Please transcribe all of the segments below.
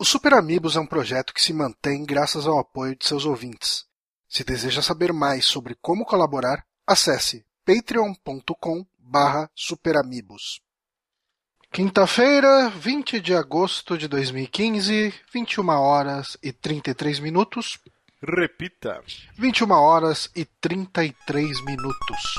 O Super Amigos é um projeto que se mantém graças ao apoio de seus ouvintes. Se deseja saber mais sobre como colaborar, acesse patreon.com barra superamigos. Quinta-feira, 20 de agosto de 2015, 21 horas e 33 minutos. Repita. 21 horas e 33 minutos.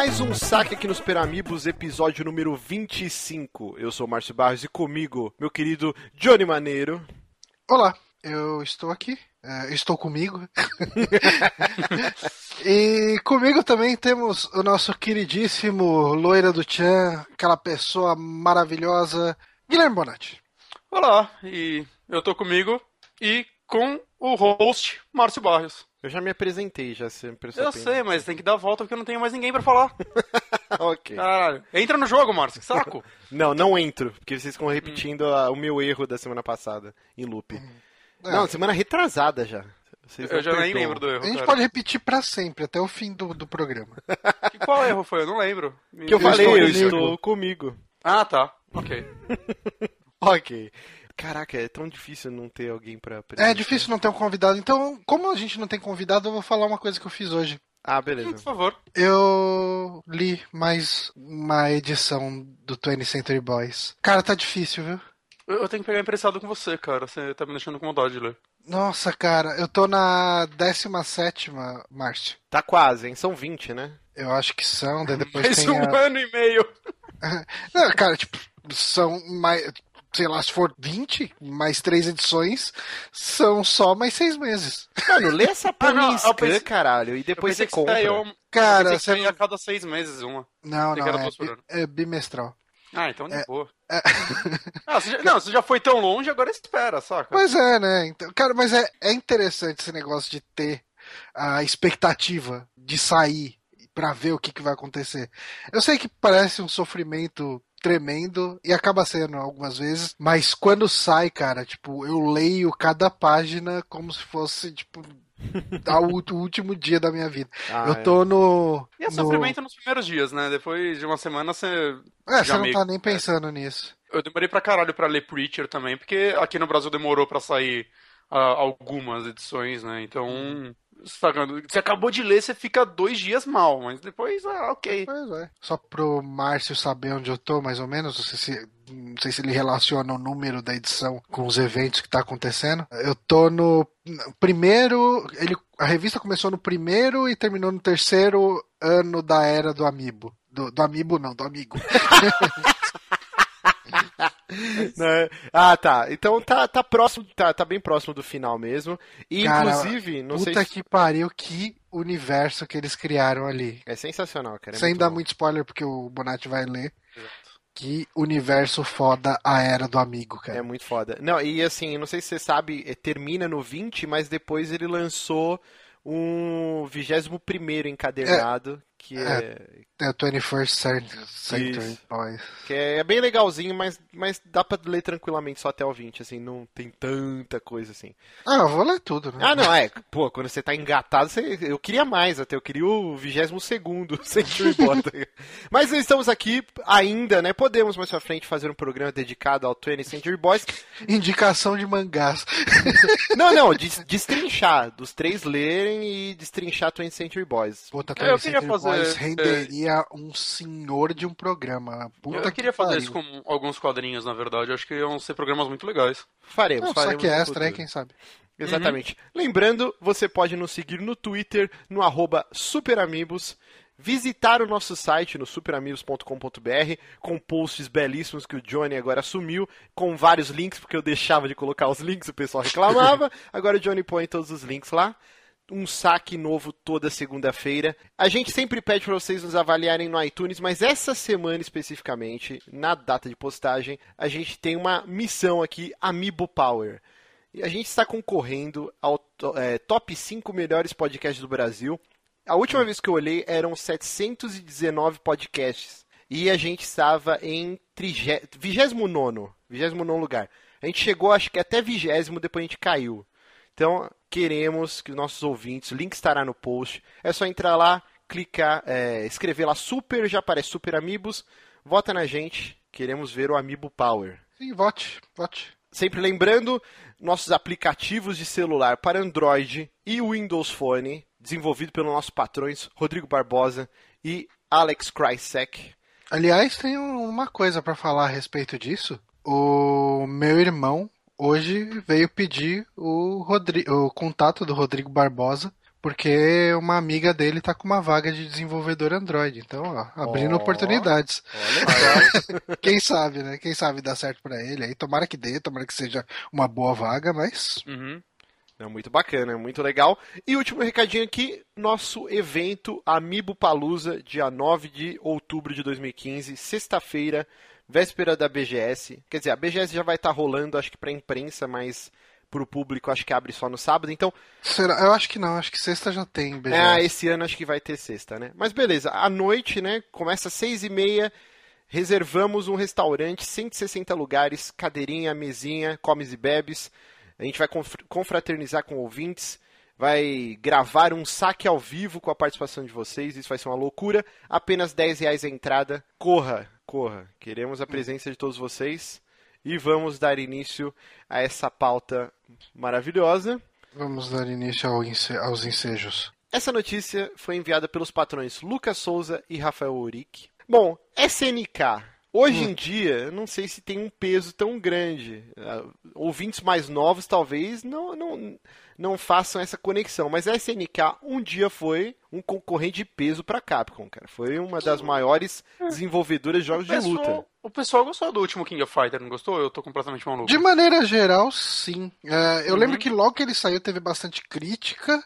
Mais um saque aqui nos Peramibos, episódio número 25. Eu sou o Márcio Barros e comigo, meu querido Johnny Maneiro. Olá, eu estou aqui. é, estou comigo. e comigo também temos o nosso queridíssimo Loira do Tchan, aquela pessoa maravilhosa, Guilherme Bonatti. Olá, e eu tô comigo e com o host Márcio Barrios. Eu já me apresentei, já se Eu sei, mas tem que dar a volta porque eu não tenho mais ninguém pra falar. ok. Caralho. Entra no jogo, Márcio, que saco. Não, não entro, porque vocês ficam repetindo a- o meu erro da semana passada, em loop. Não, semana retrasada já. Vocês eu já nem perdoam. lembro do erro. A gente cara. pode repetir pra sempre, até o fim do, do programa. E qual erro foi? Eu não lembro. Me- Que eu Eu falei, estou eu comigo. estou comigo. Ah, tá. Ok. Ok. Caraca, é tão difícil não ter alguém pra É difícil não ter um convidado, então, como a gente não tem convidado, eu vou falar uma coisa que eu fiz hoje. Ah, Por beleza. favor. Eu li mais uma edição do 20th Century Boys. Cara, tá difícil, viu? Eu tenho que pegar emprestado com você, cara. Você tá me deixando com vontade de ler. Nossa, cara, eu tô na 17, Márcio. Tá quase, hein? São 20, né? Eu acho que são, daí depois Mais tem um a... ano e meio. Não, cara, tipo, são mais... Sei lá, se for 20, mais três edições, são só mais seis meses. Mano, lê essa porra Ah, não, pensei- caralho, e depois você compra. Cara, eu que você saía a cada seis meses uma. Não, não, é, é bimestral. Ah, então de É- boa. é. Ah, você já- não, você já foi tão longe, agora espera, saca? Pois é, né? Então, cara, mas é, é interessante esse negócio de ter a expectativa de sair pra ver o que, que vai acontecer. Eu sei que parece um sofrimento tremendo e acaba sendo algumas vezes, mas quando sai, cara, tipo, eu leio cada página como se fosse, tipo, o último dia da minha vida. Ah, eu tô no. E é no... sofrimento nos primeiros dias, né? Depois de uma semana você. É, você não meio- tá nem pensando nisso. Eu demorei pra caralho pra ler Preacher também, porque aqui no Brasil demorou pra sair ah, algumas edições, né? Então. Saca, Você acabou de ler, você fica dois dias mal, mas depois, ah, ok. Pois é. Só pro Márcio saber onde eu tô, mais ou menos, não sei se, não sei se ele relaciona o número da edição com os eventos que tá acontecendo. Eu tô no no primeiro. Ele, a revista começou no primeiro e terminou no terceiro ano da era do Amiibo. Do, do Amiibo não, do Amigo. Né? Ah, tá. Então tá, tá próximo, tá, tá bem próximo do final mesmo. E Cara, inclusive, não sei Puta que pariu, que universo que eles criaram ali. É sensacional, cara. é Sem muito dar bom. muito spoiler, porque o Bonatti vai ler. Que universo foda a era do Amigo, cara. É muito foda. Não, e assim, não sei se você sabe, eh, termina no 20, mas depois ele lançou um 21 encadernado, que é, É o 21st Century. Boys. que é bem legalzinho, mas, mas dá pra ler tranquilamente só até o 20, assim, não tem tanta coisa assim. Ah, eu vou ler tudo, né? Ah, não, é, pô, quando você tá engatado, você- eu queria mais até, eu queria o 22º Century Boy. ligado? Mas estamos aqui ainda, né, podemos mais pra frente fazer um programa dedicado ao 20th Century Boys. Indicação de mangás. Não, não, des- destrinchar, dos três lerem e destrinchar 20th Century Boys. Puta, Eu 20th queria Century fazer, Boys é, renderia um senhor de um programa. Puta Eu queria fazer pariu. isso com alguns quadrinhos, na verdade. Eu acho que iam ser programas muito legais. Faremos, Não, só faremos. que no extra, hein, futuro. quem sabe? Exatamente. Lembrando, você pode nos seguir no Twitter, no arroba superamigos, visitar o nosso site no superamigos.com.br, com posts belíssimos que o Johnny agora assumiu, com vários links, porque eu deixava de colocar os links, o pessoal reclamava. Agora o Johnny põe todos os links lá. Um saque novo toda segunda-feira. A gente sempre pede para vocês nos avaliarem no iTunes, mas essa semana especificamente, na data de postagem, a gente tem uma missão aqui, Amiibo Power. E a gente está concorrendo ao é, top 5 melhores podcasts do Brasil. A última vez que eu olhei eram 719 podcasts. e a gente estava em 29 29 lugar. A gente chegou, acho que até 20, depois a gente caiu. Então, queremos que nossos ouvintes, o link estará no post. É só entrar lá, clicar, é, escrever lá Super, já aparece Super Amigos. Vota na gente, queremos ver o Amiibo Power. Sim, vote, vote. Sempre lembrando, nossos aplicativos de celular para Android e Windows Phone, desenvolvido pelos nossos patrões Rodrigo Barbosa e Alex Krysek. Aliás, tem uma coisa para falar a respeito disso. O meu irmão hoje veio pedir o, Rodri o contato do Rodrigo Barbosa porque uma amiga dele tá com uma vaga de desenvolvedor Android. Então, ó, abrindo oh, oportunidades. Quem sabe, né? Quem sabe dá certo para ele aí. Tomara que dê, tomara que seja uma boa vaga, mas. Uhum. É muito bacana, muito legal. E último recadinho aqui, nosso evento Amiibo Palusa, dia 9 de outubro de 2015, sexta-feira, véspera da BGS. Quer dizer, a BGS já vai estar tá rolando, acho que para imprensa, mas para o público acho que abre só no sábado. Então. Será? Eu acho que não, acho que sexta já tem BGS. É, esse ano acho que vai ter sexta, né? Mas beleza, à noite, né? Começa às seis e meia. Reservamos um restaurante, 160 lugares, cadeirinha, mesinha, comes e bebes. A gente vai confraternizar com ouvintes, vai gravar um saque ao vivo com a participação de vocês. Isso vai ser uma loucura. Apenas 10 reais a entrada. Corra, corra. Queremos a presença de todos vocês. E vamos dar início a essa pauta maravilhosa. Vamos dar início ao ense aos ensejos. Essa notícia foi enviada pelos patrões Lucas Souza e Rafael Uric. Bom, SNK. Hoje hum. em dia, não sei se tem um peso tão grande. Uh, ouvintes mais novos talvez não, não, não façam essa conexão. Mas a SNK um dia foi um concorrente de peso para Capcom, cara. Foi uma das maiores desenvolvedoras de jogos de luta. O pessoal gostou do último King of Fighter, não gostou? Eu tô completamente maluco. De maneira geral, sim. Uh, eu uhum. lembro que logo que ele saiu teve bastante crítica,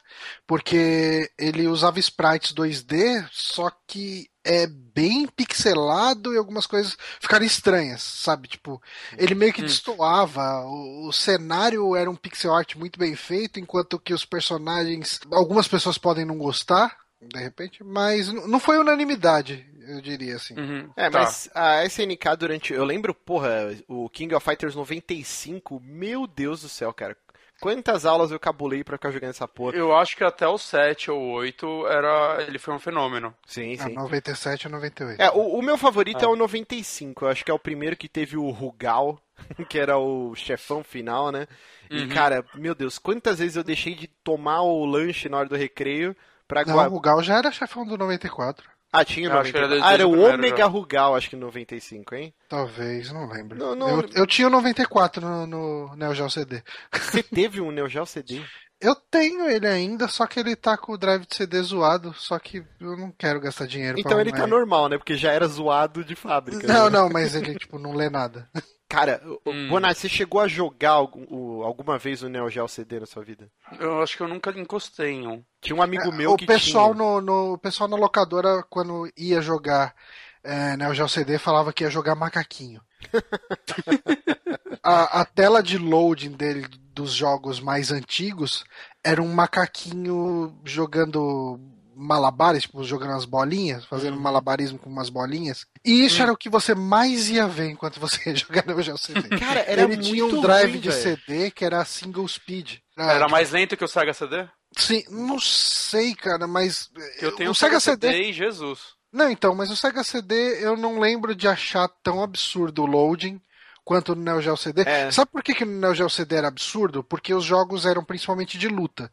porque ele usava sprites 2D, só que é bem pixelado e algumas coisas ficaram estranhas, sabe? Tipo, ele meio que hum. destoava, o, o, cenário era um pixel art muito bem feito, enquanto que os personagens, algumas pessoas podem não gostar, de repente, mas não foi unanimidade, eu diria assim. Uhum. É, tá. mas a SNK durante, eu lembro, porra, o King of Fighters 95, meu Deus do céu, cara. Quantas aulas eu cabulei pra ficar jogando essa porra? Eu acho que até o 7 ou 8 era... ele foi um fenômeno. Sim, é, sim. 97 ou 98. É, o, o meu favorito ah. é o 95. Eu acho que é o primeiro que teve o Rugal, que era o chefão final, né? E, uhum. cara, meu Deus, quantas vezes eu deixei de tomar o lanche na hora do recreio pra... Não, o Rugal já era chefão do 94. Ah, tinha 95. Era ah, era o Ômega Rugal, acho que 95, hein? Talvez, não lembro. Não, não... Eu, eu, tinha o 94 no, no Neo Geo CD. Você teve um Neo Geo CD? Eu tenho ele ainda, só que ele tá com o drive de CD zoado, só que eu não quero gastar dinheiro Então ele tá normal, né? Porque já era zoado de fábrica. Não, né? não, mas ele, tipo, não lê nada. Cara, hum. Bonatti, você chegou a jogar alguma vez o Neo Geo CD na sua vida? Eu acho que eu nunca encostei em um. Tinha um amigo é, meu o que pessoal tinha. No, no, o pessoal na locadora, quando ia jogar é, Neo Geo CD, falava que ia jogar macaquinho. a, a tela de loading dele dos jogos mais antigos era um macaquinho jogando malabares, tipo, jogando as bolinhas, fazendo uhum. malabarismo com umas bolinhas. E isso hum. era o que você mais ia ver enquanto você ia jogar no Geo CD. Cara, era Ele muito tinha um drive ruim, de véio. CD que era single speed. Era mais lento que o Sega CD? Sim, não sei, cara, mas. Eu tenho o Sega, Sega CD, CD e Jesus. Não, então, mas o Sega CD eu não lembro de achar tão absurdo o loading quanto no Neo Geo CD. É. Sabe por que, que no Neo Geo CD era absurdo? Porque os jogos eram principalmente de luta.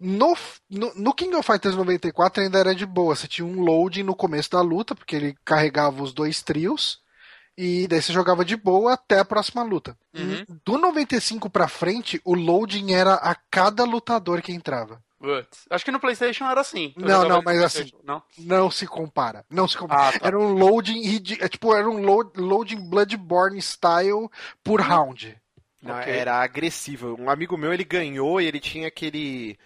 No, no, no, King of Fighters 94 ainda era de boa. Você tinha um loading no começo da luta, porque ele carregava os dois trios. E daí você jogava de boa até a próxima luta. Uhum. Do 95 pra frente, o loading era a cada lutador que entrava. Acho que no PlayStation era assim. Não, não, mas assim, não? não se compara. Não se compara. Ah, tá. Era um loading, é, tipo, era um load, loading Bloodborne style por round. Não, okay. Era agressivo. Um amigo meu, ele ganhou e ele tinha aquele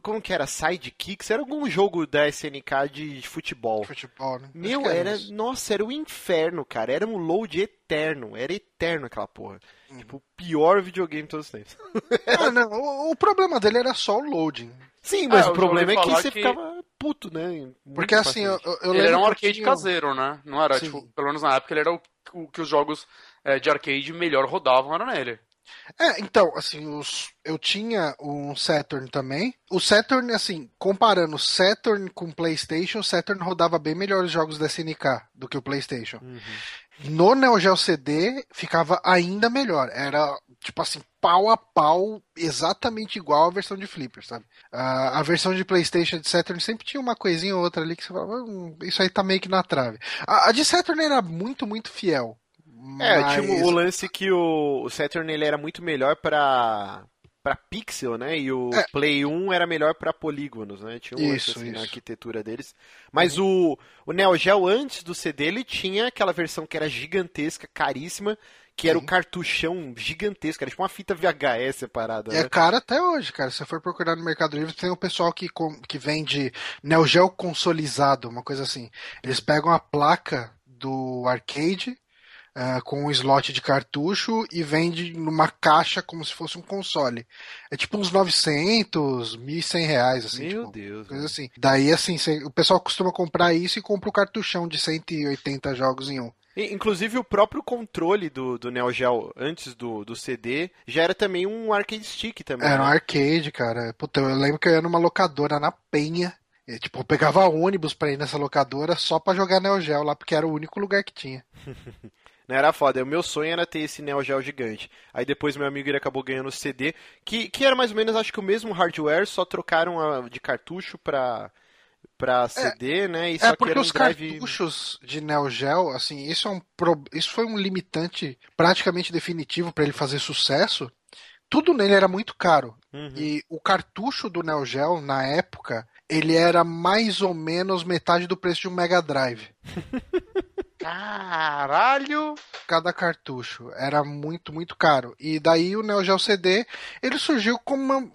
como que era? Sidekicks? Era algum jogo da SNK de futebol. Futebol, né? Meu, era. Nossa, era o um inferno, cara. Era um load eterno. Era eterno aquela porra. Uhum. Tipo, o pior videogame de todos os tempos. ah, não. O, o, problema dele era só o loading. Sim, mas É, o problema é que falar você que- ficava puto, né? Muito Porque assim, eu, eu, Ele lembro era um eu arcade tinha- caseiro, né? Não era, Sim. tipo, pelo menos na época ele era o, o que os jogos é, de arcade melhor rodavam, era nele. É, então, assim, os, eu tinha um Saturn também. O Saturn, assim, comparando o Saturn com o PlayStation, o Saturn rodava bem melhor os jogos da SNK do que o PlayStation. Uhum. No Neo Geo CD ficava ainda melhor. Era, tipo assim, pau a pau, exatamente igual à versão de Flipper, sabe? Ah, a versão de PlayStation de Saturn sempre tinha uma coisinha ou outra ali que você falava, "Hum, isso aí tá meio que na trave. A, a de Saturn era muito, muito fiel. É, mas... tinha o lance que o, Saturn ele era muito melhor pra, pra pixel, né? E o É. Play 1 era melhor pra polígonos, né? Tinha um Isso, assim, na isso. Uhum. arquitetura deles. Mas o, o Neo Geo, antes do CD, ele tinha aquela versão que era gigantesca, caríssima, que era Sim. o cartuchão gigantesco, era tipo uma fita VHS separada, E é né? caro até hoje, cara. Se você for procurar no Mercado Livre, tem o pessoal que, com- que vende Neo Geo consolizado, uma coisa assim. Eles pegam a placa do arcade ah, com um slot de cartucho e vende numa caixa como se fosse um console. É tipo uns 900, 1.100 reais, assim. Meu tipo, Deus. Coisa né? assim. Daí, assim, cê- o pessoal costuma comprar isso e compra o cartuchão de 180 jogos em um. Inclusive o próprio controle do, do Neo Geo antes do, do CD já era também um arcade stick também. Era um né? arcade, cara. Puta, eu lembro que eu ia numa locadora na Penha. E, tipo, eu pegava ônibus pra ir nessa locadora só pra jogar Neo Geo lá, porque era o único lugar que tinha. Não era foda. O meu sonho era ter esse Neo Geo gigante. Aí depois meu amigo ele acabou ganhando o CD, que, que era mais ou menos, acho que o mesmo hardware, só trocaram a- de cartucho pra, pra CD, né? E só é que porque um os drive... cartuchos de Neo Geo, assim, isso é um pro- isso foi um limitante praticamente definitivo pra ele fazer sucesso. Tudo nele era muito caro. Uhum. E o cartucho do Neo Geo, na época, ele era mais ou menos metade do preço de um Mega Drive. Caralho! cada cartucho. Era muito, muito caro. E daí o Neo Geo CD, ele surgiu como uma,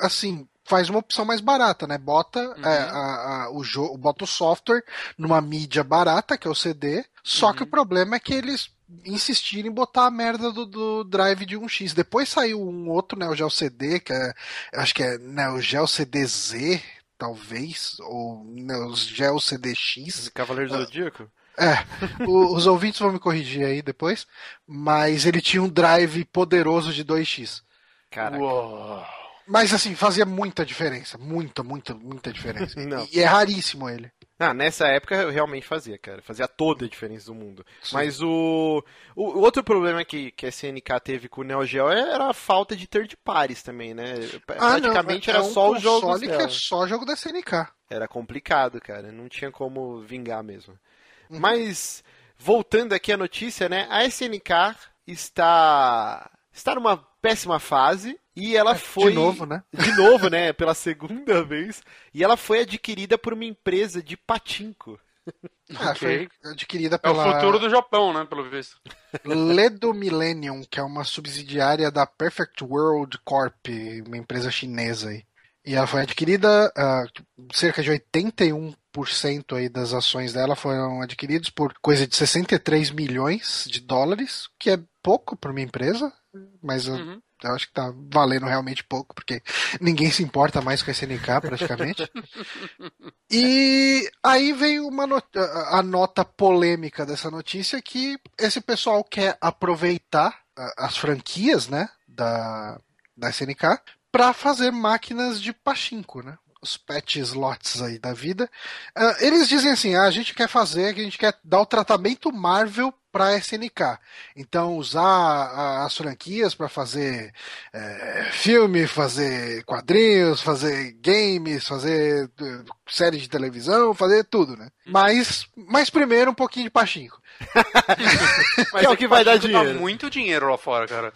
assim, faz uma opção mais barata, né? Bota Uhum. é, a- a- o jogo, bota o software numa mídia barata, que é o CD. Só que Uhum. o problema é que eles insistiram em botar a merda do, do drive de 1x. Depois saiu um outro Neo Geo CD, que é, acho que é Neo Geo CDZ, talvez, ou Neo Geo CDX. Cavaleiro do Zodíaco? É, o- os ouvintes vão me corrigir aí depois, mas ele tinha um drive poderoso de 2x. Caraca. Uou. Mas assim, fazia muita diferença, muita, muita, muita diferença. Não. E, e é raríssimo ele. Ah, nessa época eu realmente fazia, cara. Fazia toda a diferença do mundo. Sim. Mas o, o, outro problema que, que a SNK teve com o Neo Geo era a falta de third parties também, né? Ah, não, Praticamente é- era é um só os jogos console que dela. é só jogo da SNK. Era complicado, cara. Não tinha como vingar mesmo. Uhum. Mas, voltando aqui à notícia, né? A SNK está, está numa péssima fase e ela foi. De novo, né? De novo, né? Pela segunda vez. E ela foi adquirida por uma empresa de patinco. Ah, Ok. foi adquirida É o pela futuro do Japão, né? Pelo visto. Ledo Millennium, que é uma subsidiária da Perfect World Corp, uma empresa chinesa aí. E ela foi adquirida, ah, cerca de 81% aí das ações dela foram adquiridas por coisa de 63 milhões de dólares, que é pouco para uma empresa, mas eu, Uhum. Eu acho que tá valendo realmente pouco, porque ninguém se importa mais com a SNK praticamente. E aí veio uma not- a nota polêmica dessa notícia que esse pessoal quer aproveitar as franquias, né, da, da SNK para fazer máquinas de pachinko, né? Os patch slots aí da vida. Ah, eles dizem assim: ah, a gente quer fazer, que a gente quer dar o tratamento Marvel para SNK. Então, usar a- as franquias para fazer é, filme, fazer quadrinhos, fazer games, fazer eh, série de televisão, fazer tudo, né? Mas, mas primeiro um pouquinho de pachinko. Mas Que é o que vai dar Pachinko dá dinheiro. muito dinheiro lá fora, cara.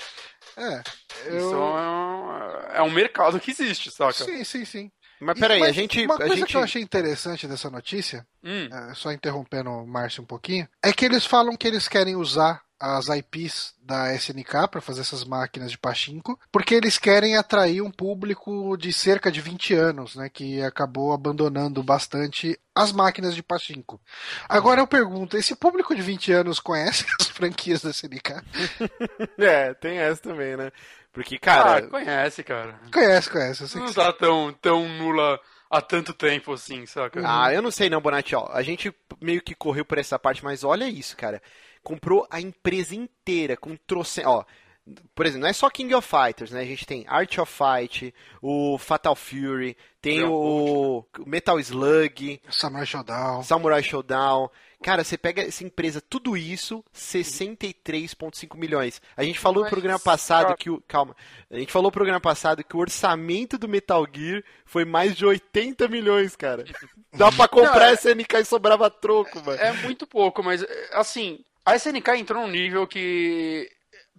É, eu... Isso é um, é um mercado que existe, saca? Sim, sim, sim. Mas E- peraí, mas a gente. Uma a coisa gente... que eu achei interessante dessa notícia, Hum. é, só interrompendo o Márcio um pouquinho, é que eles falam que eles querem usar as IPs da SNK para fazer essas máquinas de pachinko, porque eles querem atrair um público de cerca de 20 anos, né, que acabou abandonando bastante as máquinas de pachinko. Agora eu pergunto, esse público de 20 anos conhece as franquias da SNK? é, tem essa também, né? Porque, cara. Ah, conhece, cara. Conhece, conhece. Eu sei Não que tá tão, tão nula há tanto tempo assim, saca? Ah, eu não sei não, Bonatti, ó. A gente meio que correu por essa parte, mas olha isso, cara. Comprou a empresa inteira com trocentos, ó. Por exemplo, não é só King of Fighters, né? A gente tem Art of Fight, o Fatal Fury, tem o Metal Slug, Samurai Shodown. Samurai Showdown. Cara, você pega essa empresa, tudo isso, 63,5 milhões. A gente falou no programa passado cara- que o. Calma. A gente falou no programa passado que o orçamento do Metal Gear foi mais de 80 milhões, cara. Dá pra comprar Não, é- essa NK e sobrava troco, mano. É muito pouco, mas assim, a SNK entrou num nível que.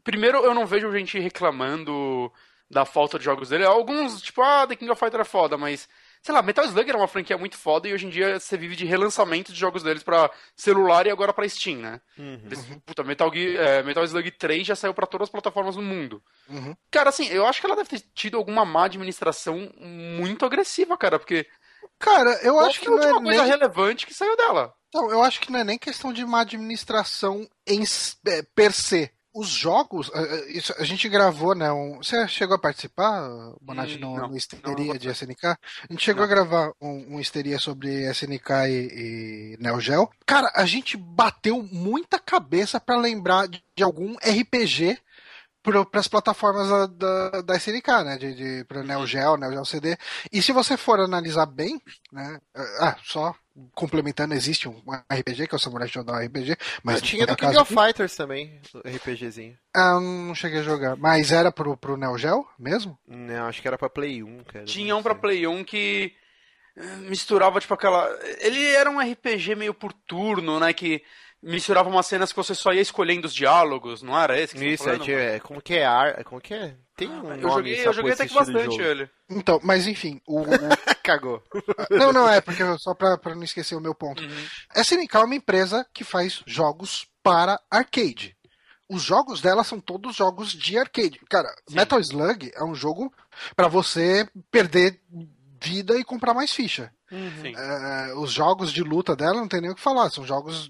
Primeiro, eu não vejo gente reclamando da falta de jogos dele. Alguns, tipo, ah, The King of Fighters é foda, mas. Sei lá, Metal Slug era uma franquia muito foda e hoje em dia você vive de relançamento de jogos deles pra celular e agora pra Steam, né? Uhum. Eles- Puta, Metal, é, Metal Slug 3 já saiu pra todas as plataformas do mundo. Uhum. Cara, assim, eu acho que ela deve ter tido alguma má administração muito agressiva, cara, porque Cara, eu acho que não é última coisa nem... relevante que saiu dela. Não, eu acho que não é nem questão de má administração em é, per se. Os jogos, eh, eh, isso, a gente gravou, né? Um, você chegou a participar, Bonatti, Hum, no, não, no Histeria não de SNK? A gente chegou Não. a gravar um, um Histeria sobre SNK e, e Neo Geo. Cara, a gente bateu muita cabeça pra lembrar de, de algum RPG para as plataformas da, da, da SNK, né? De, de, para Neo Geo, Neo Geo CD. E se você for analisar bem, né? Ah, só complementando, existe um RPG, que é o Samurai Shodown RPG, mas Mas tinha do King of Fighters também, RPGzinho. Ah, não cheguei a jogar. Mas era pro, pro Neo Geo mesmo? Não, acho que era pra Play 1, cara. Tinha um pra sei. Play 1 que eh, misturava, tipo, aquela. Ele era um RPG meio por turno, né? Que misturava umas cenas que você só ia escolhendo os diálogos, não era esse que você Isso, tá é, falando? é, como que é? Ar, como que é? Tem um Eu nome joguei, eu joguei até que bastante ele. Então, mas enfim, o. o- Cagou. não, não é, porque só pra, pra não esquecer o meu ponto. Uhum. A SNK é uma empresa que faz jogos para arcade. Os jogos dela são todos jogos de arcade. Cara, Sim. Metal Slug é um jogo pra você perder vida e comprar mais ficha. Sim. É, os jogos de luta dela não tem nem o que falar, são jogos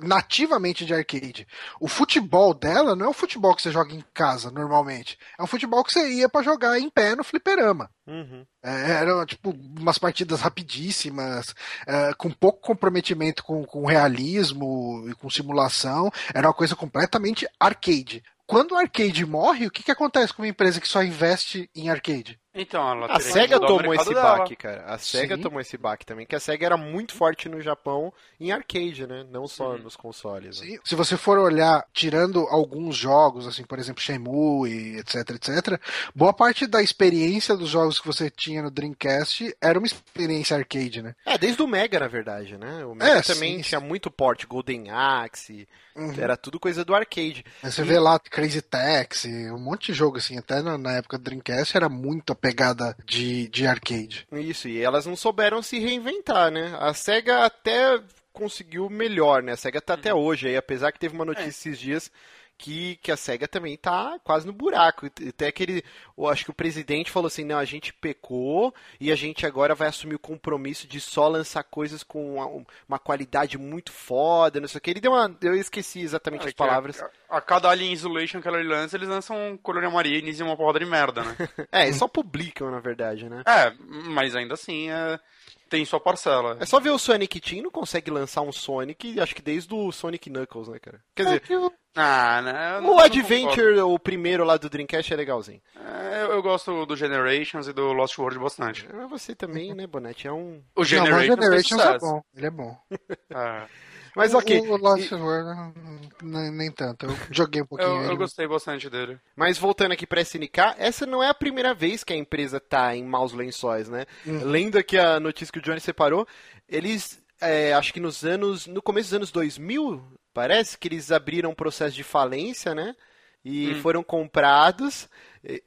nativamente de arcade. O futebol dela não é o futebol que você joga em casa normalmente, é um futebol que você ia pra jogar em pé no fliperama. Uhum. É, eram tipo umas partidas rapidíssimas, é, com pouco comprometimento com, com realismo e com simulação. Era uma coisa completamente arcade. Quando o arcade morre, o que, que acontece com uma empresa que só investe em arcade? Então, ela A SEGA tomou esse dela. baque, cara. A SEGA Sim. tomou esse baque também, que a SEGA era muito forte no Japão em arcade, né? Não só Uhum. nos consoles. né? Sim, Se você for olhar, tirando alguns jogos, assim, por exemplo, Shenmue e etc, etc, boa parte da experiência dos jogos que você tinha no Dreamcast era uma experiência arcade, né? É, desde o Mega, na verdade, né? O Mega É, também sim, tinha muito porte, Golden Axe, Uhum. era tudo coisa do arcade. Você vê lá Crazy Taxi, um monte de jogo, assim, até na, na época do Dreamcast era muito a pegada de, de arcade. Isso, e elas não souberam se reinventar, né? A SEGA até conseguiu melhor, né? A SEGA tá até hoje aí, apesar que teve uma notícia esses dias que, que a SEGA também tá quase no buraco. Até aquele, eu acho que o presidente falou assim, não, a gente pecou e a gente agora vai assumir o compromisso de só lançar coisas com uma, uma qualidade muito foda, não sei o que. Ele deu uma, eu esqueci exatamente É as palavras. A, a cada Alien Isolation que ela lança, eles lançam Colônia Marines e uma porrada de merda, né? É, eles só publicam, na verdade, né? é, mas ainda assim, é, tem sua parcela. É só ver o Sonic Team, não consegue lançar um Sonic, acho que desde o Sonic Knuckles, né, cara? Quer dizer, Ah, né? não- o eu não Adventure, o primeiro lá do Dreamcast é legalzinho. É, eu, eu gosto do Generations e do Lost World bastante. Mas você também, né, Bonete? É um. O Não, Generations, mas Generations fez é bom, ele é bom. É. Mas ok. O, Lost World, nem, nem tanto. Eu joguei um pouquinho. Eu, eu gostei bastante dele. Mas voltando aqui pra SNK, essa não é a primeira vez que a empresa tá em maus lençóis, né? Uhum. Lendo aqui a notícia que o Johnny separou, eles, é, acho que nos anos, no começo dos anos 2000, parece que eles abriram um processo de falência, né? E Hum. foram comprados,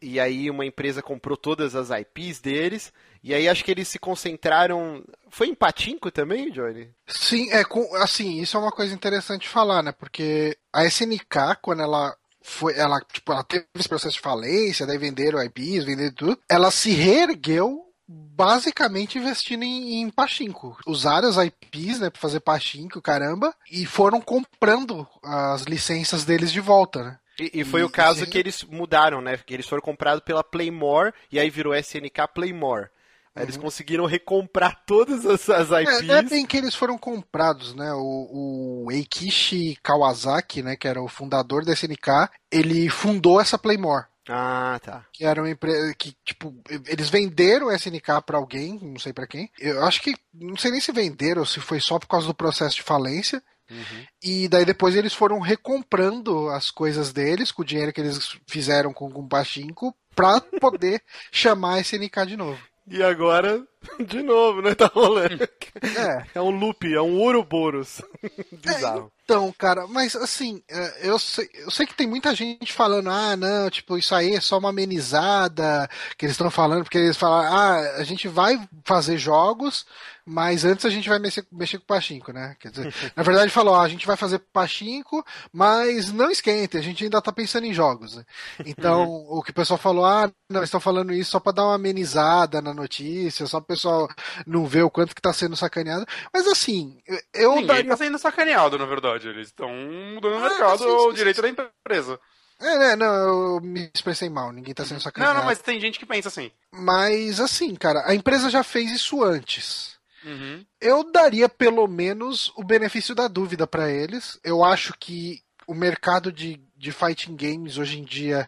e, aí uma empresa comprou todas as IPs deles, e aí acho que eles se concentraram... Foi em Patinco também, Johnny? Sim, é assim, isso é uma coisa interessante de falar, né? Porque a SNK, quando ela foi, ela, tipo, ela teve esse processo de falência, daí venderam IPs, venderam tudo, ela se reergueu basicamente investindo em, em pachinko. Usaram as IPs, né, pra fazer pachinko, caramba, e foram comprando as licenças deles de volta, né. E, e foi e, o caso que eles mudaram, né? Que eles foram comprados pela Playmore e aí virou SNK Playmore. Aí uhum. eles conseguiram recomprar todas as, as IPs. É, é bem que eles foram comprados, né? O, o Eikishi Kawasaki, né? Que era o fundador da SNK, ele fundou essa Playmore. Ah, tá. Que era uma empresa que, tipo, eles venderam o SNK para alguém, não sei para quem. Eu acho que, não sei nem se venderam ou se foi só por causa do processo de falência. Uhum. E daí depois eles foram recomprando as coisas deles com o dinheiro que eles fizeram com o Pachinko pra poder chamar a SNK de novo. E agora, de novo, né? Tá rolando. É, é um loop, é um Ouroboros. Bizarro. É, então, cara, mas assim, é, eu sei, eu sei que tem muita gente falando, ah, não, tipo, isso aí é só uma amenizada que eles estão falando, porque eles falam, ah, a gente vai fazer jogos, mas antes a gente vai mexer, mexer com o Pachinko, né? Quer dizer, na verdade falou, ó, a gente vai fazer Pachinko, mas não esquente, a gente ainda tá pensando em jogos. Né? Então, o que o pessoal falou, ah, não, estão falando isso só para dar uma amenizada na notícia, só o pessoal não ver o quanto que tá sendo sacaneado. Mas assim, eu Ninguém daria... tá sendo sacaneado, na verdade. Eles estão mudando o ah, mercado sim, sim, o direito sim. da empresa. É, né, não, eu me expressei mal, ninguém tá sendo sacaneado. Não, não, mas tem gente que pensa assim. Mas assim, cara, a empresa já fez isso antes. Uhum. Eu daria pelo menos o benefício da dúvida para eles. Eu acho que o mercado de, de fighting games hoje em dia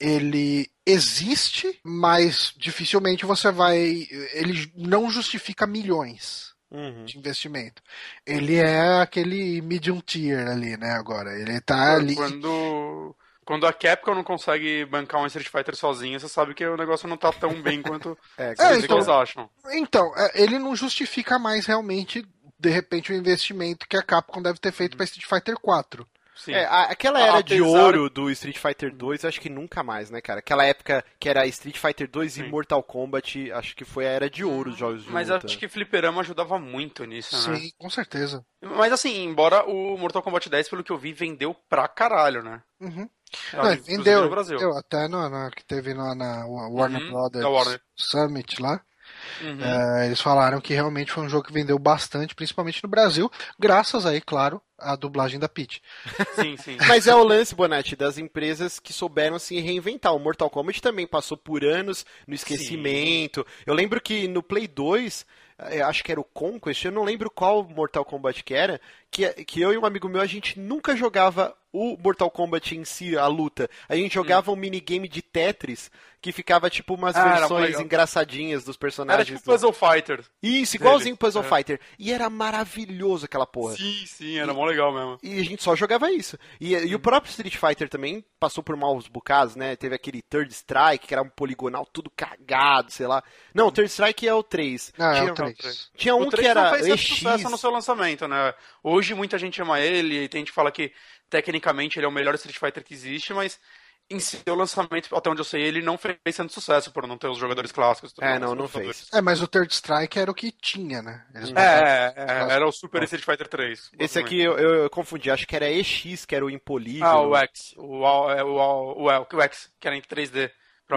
ele existe, mas dificilmente você vai. Ele não justifica milhões. Uhum. de investimento. Ele é aquele medium tier ali, né, agora. Ele tá ali. Quando quando a Capcom não consegue bancar um Street Fighter sozinha, você sabe que o negócio não tá tão bem quanto é, é, então, eles acham. Então, é, ele não justifica mais realmente, de repente, o investimento que a Capcom deve ter feito uhum. para Street Fighter 4. Sim. É, aquela era Apesar... de ouro do Street Fighter 2, acho que nunca mais, né, cara? Aquela época que era Street Fighter 2 Sim. e Mortal Kombat, acho que foi a era de ouro dos jogos de Mas luta. acho que Fliperama ajudava muito nisso, Sim, né? Sim, com certeza. Mas assim, embora o Mortal Kombat 10, pelo que eu vi, vendeu pra caralho, né? Uhum. Não, vendeu, no Brasil. Vendeu, até no, no, que teve na, na Warner uhum, Brothers Warner. Summit lá. Uhum. É, eles falaram que realmente foi um jogo que vendeu bastante, principalmente no Brasil, graças aí, claro, à dublagem da Peach. Sim, sim. Mas é o lance, Bonatti, das empresas que souberam se reinventar. O Mortal Kombat também passou por anos no esquecimento. Sim. Eu lembro que no Play 2 é, acho que era o Conquest, eu não lembro qual Mortal Kombat que era, que, que eu e um amigo meu, a gente nunca jogava o Mortal Kombat em si, a luta. A gente jogava hum. um minigame de Tetris que ficava tipo umas ah, versões engraçadinhas dos personagens. Era tipo Puzzle Fighter. Isso, igualzinho dele. Puzzle é. Fighter. E era maravilhoso aquela porra. Sim, sim, era e, mó legal mesmo. E a gente só jogava isso. E, e o próprio Street Fighter também passou por maus bocados, né? Teve aquele Third Strike, que era um poligonal tudo cagado, sei lá. Não, o Third Strike é o 3. Ah, tinha, é o 3. Tinha um que era não fez EX. sucesso no seu lançamento, né? Hoje muita gente ama ele e tem gente que fala que tecnicamente ele é o melhor Street Fighter que existe, mas em seu lançamento, até onde eu sei, ele não fez tanto sucesso por não ter os jogadores clássicos. É, não, não fez. É, mas o Third Strike era o que tinha, né? É, é, era o Super Street Fighter 3. Esse aqui eu, eu, eu, confundi, acho que era EX, que era o Impolível. Ah, o X. O, o, o, o, o X, que era em 3D.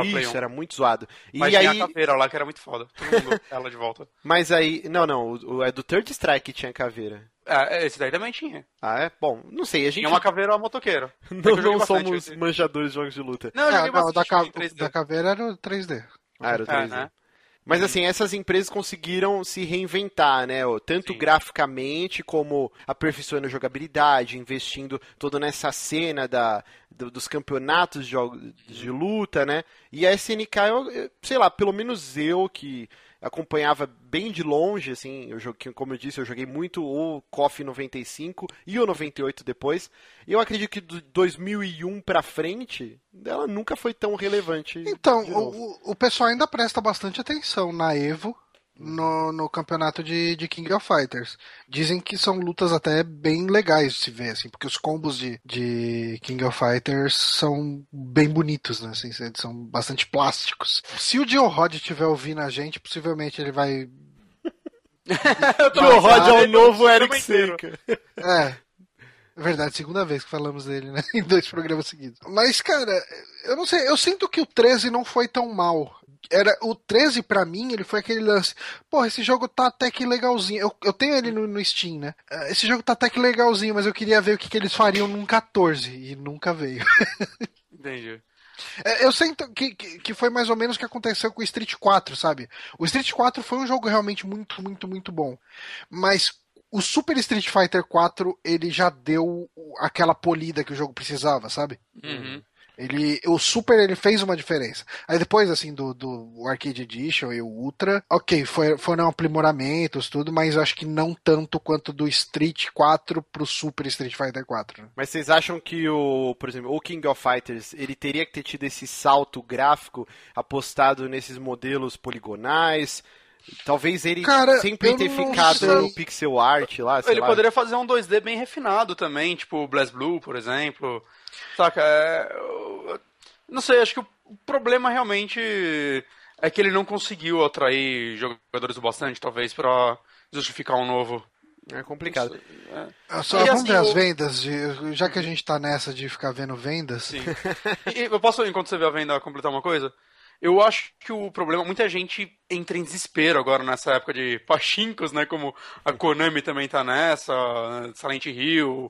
Isso, era muito zoado. E Mas aí... tinha a caveira lá que era muito foda. Todo mundo ela de volta. Mas aí. Não, não. O, é do Third Strike que tinha caveira. É, esse daí também tinha. Ah, é? Bom, não sei. A gente. Tinha uma caveira motoqueira. não, é não somos manjadores de jogos de luta. Não, eu é, não, da, ca... da caveira era o 3D. Ah, era o 3D. É, né? Mas assim, essas empresas conseguiram se reinventar, né? Tanto Sim. graficamente como aperfeiçoando a jogabilidade, investindo toda nessa cena da, do, dos campeonatos de, de luta, né? E a SNK, eu, sei lá, pelo menos eu que acompanhava bem de longe, assim, eu joguei, como eu disse, eu joguei muito o KOF 95 e o 98 depois. E eu acredito que de 2001 para frente, ela nunca foi tão relevante. Então, o, o pessoal ainda presta bastante atenção na Evo no, no campeonato de, de King of Fighters. Dizem que são lutas até bem legais de se ver, assim, porque os combos de, de King of Fighters são bem bonitos, né? Assim, são bastante plásticos. Se o Joe Rod estiver ouvindo a gente, possivelmente ele vai. Joe Rod é o novo Eric Seika. É. É verdade, segunda vez que falamos dele, né? Em dois programas seguidos. Mas, cara, eu não sei, eu sinto que o 13 não foi tão mal. Era, o 13, pra mim, ele foi aquele lance. Porra, esse jogo tá até que legalzinho. Eu, eu tenho ele no, no Steam, né? Eh, Esse jogo tá até que legalzinho, mas eu queria ver o que, que eles fariam num 14 e nunca veio. Entendi. É, Eu sinto que, que, que foi mais ou menos o que aconteceu com o Street 4, sabe? O Street 4 foi um jogo realmente muito, muito, muito bom. Mas o Super Street Fighter 4, ele já deu aquela polida que o jogo precisava, sabe? Uhum. Ele, o Super ele fez uma diferença. Aí depois assim do, do Arcade Edition e o Ultra, ok, foi, foram aprimoramentos tudo, mas eu acho que não tanto quanto do Street 4 pro Super Street Fighter 4. né? Mas vocês acham que o, por exemplo, o King of Fighters, ele teria que ter tido esse salto gráfico apostado nesses modelos poligonais? Talvez ele Cara, sempre ter ficado sei. no pixel art lá, sei Ele lá. poderia fazer um 2D bem refinado também, tipo o Blue, por exemplo. Saca? É, Não sei, acho que o problema realmente é que ele não conseguiu atrair jogadores o bastante, talvez, pra justificar um novo. É complicado. Ah, Só E vamos assim, ver as vendas, de- já que a gente tá nessa de ficar vendo vendas. Sim. E eu posso, enquanto você vê a venda, completar uma coisa? Eu acho que o problema, muita gente entra em desespero agora nessa época de pachincos, né? Como a Konami também tá nessa, Silent Hill,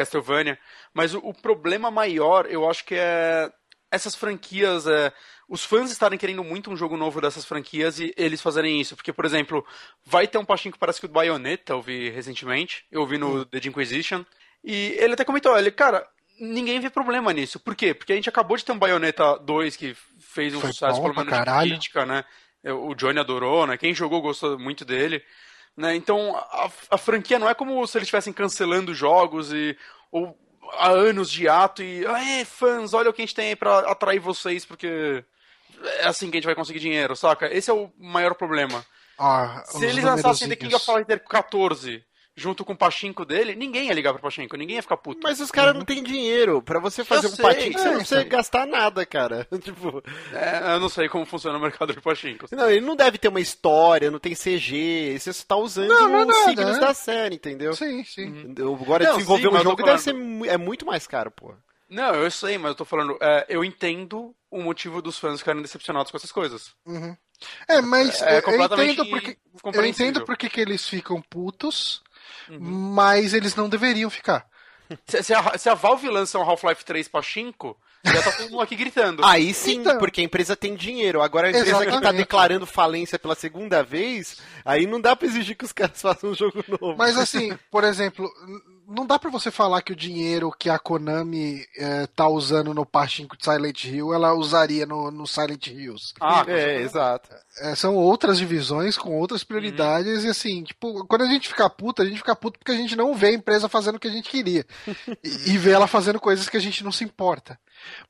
Castlevania. Mas o, o problema maior, eu acho que é essas franquias, é, os fãs estarem querendo muito um jogo novo dessas franquias e eles fazerem isso. Porque, por exemplo, vai ter um pachinko, parece que o do Bayonetta, eu vi recentemente, eu vi no The Inquisition, e ele até comentou, ele, cara, ninguém vê problema nisso. Por quê? Porque a gente acabou de ter um Bayonetta 2 que fez um Foi sucesso, bom pelo menos de crítica, né? O Johnny adorou, né? Quem jogou gostou muito dele. Né? Então, a, a franquia não é como se eles estivessem cancelando jogos e ou há anos de ato e Aê, fãs, olha o que a gente tem aí pra atrair vocês, porque é assim que a gente vai conseguir dinheiro, saca? Esse é o maior problema. Ó, Se eles lançassem The King of numerozinhos. Fighter 14 junto com o Pachinko dele, ninguém ia ligar pro Pachinko, ninguém ia ficar puto. Mas os caras não têm dinheiro. Pra você fazer um sei, patinho, você é, não precisa gastar nada, cara. tipo, É, eu não sei como funciona o mercado de Pachinko. não, ele não deve ter uma história, não tem CG. Você só tá usando Não, não é os nada, signos né? da série, entendeu? Sim, sim. Agora Não, desenvolver sim, um eu jogo deve ser é muito mais caro, pô. Não, eu sei, mas eu tô falando, é, eu entendo o motivo dos fãs ficarem decepcionados com essas coisas. Uhum. É, mas É eu- eu completamente entendo porque eu entendo porque que eles ficam putos, Uhum. mas eles não deveriam ficar. Se, se a, se a Valve lança um Half-Life 3 Pachinko, já tá todo mundo aqui gritando. Aí sim, Então. porque a empresa tem dinheiro. Agora a empresa que tá Exatamente. declarando falência pela segunda vez, aí não dá pra exigir que os caras façam um jogo novo. Mas assim, por exemplo, não dá pra você falar que o dinheiro que a Konami eh, tá usando no Pachinko de Silent Hill, ela usaria no, no Silent Hills. Ah, é, exato. É, são outras divisões com outras prioridades e assim, tipo, quando a gente fica puto, a gente fica puto porque a gente não vê a empresa fazendo o que a gente queria. e, e vê ela fazendo coisas que a gente não se importa.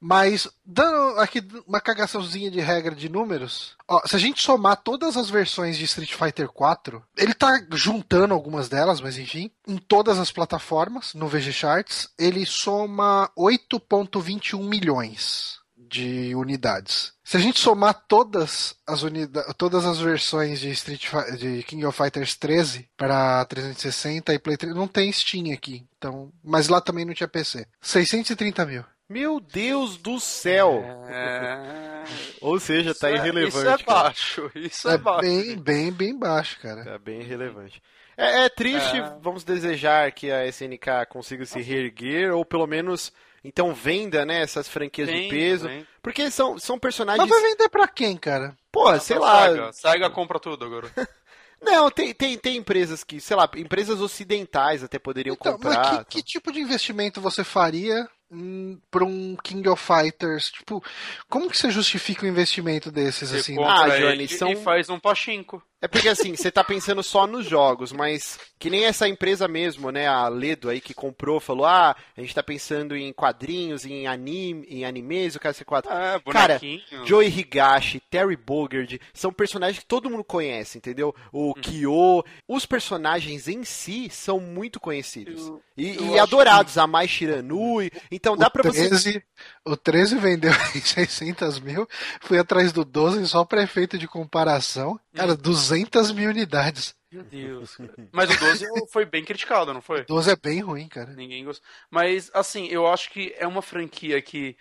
Mas, dando aqui uma cagaçãozinha de regra de números, ó, se a gente somar todas as versões de Street Fighter 4, ele tá juntando algumas delas, mas enfim, em todas as plataformas, no VG Charts, ele soma 8.21 milhões de unidades. Se a gente somar todas as unidades, todas as versões de Street de King of Fighters 13 para 360 e Play 3, não tem Steam aqui. Então, mas lá também não tinha PC. 630 mil. Meu Deus do céu! É... Ou seja, tá Isso é- irrelevante. Isso é cara. baixo, isso é, É baixo. bem, bem, bem baixo, cara. Tá bem irrelevante. É, é triste, É. vamos desejar que a SNK consiga se reerguer, ou pelo menos, então, venda, né, essas franquias de Vem, peso. vem. Porque são, são personagens. Mas vai vender pra quem, cara? Porra, sei Pra lá. Sega. Sega compra tudo agora. Não, tem, tem, tem empresas que, sei lá, empresas ocidentais até poderiam Então, comprar. mas que, que tipo de investimento você faria hum, pra um King of Fighters? Tipo, como que você justifica um investimento desses, Você assim? Ah, Johnny, são- e faz um Pachinko. É porque assim, você tá pensando só nos jogos, mas que nem essa empresa mesmo, né, a Ledo aí que comprou, falou: "Ah, a gente tá pensando em quadrinhos, em anime, em animes, o cara se quatro. É, Cara. Joey Higashi, Terry Bogard, são personagens que todo mundo conhece, entendeu? O Kyo, os personagens em si são muito conhecidos. Eu- E, eu e adorados, a Mai Shiranui. Então dá o, pra você 13, o 13 vendeu em 600 mil, fui atrás do 12 só pra efeito de comparação. Cara, 200 mil unidades. Meu Deus. Cara. Mas o 12 foi bem criticado, não foi? O 12 é bem ruim, cara. Ninguém gostou. Mas, assim, eu acho que é uma franquia que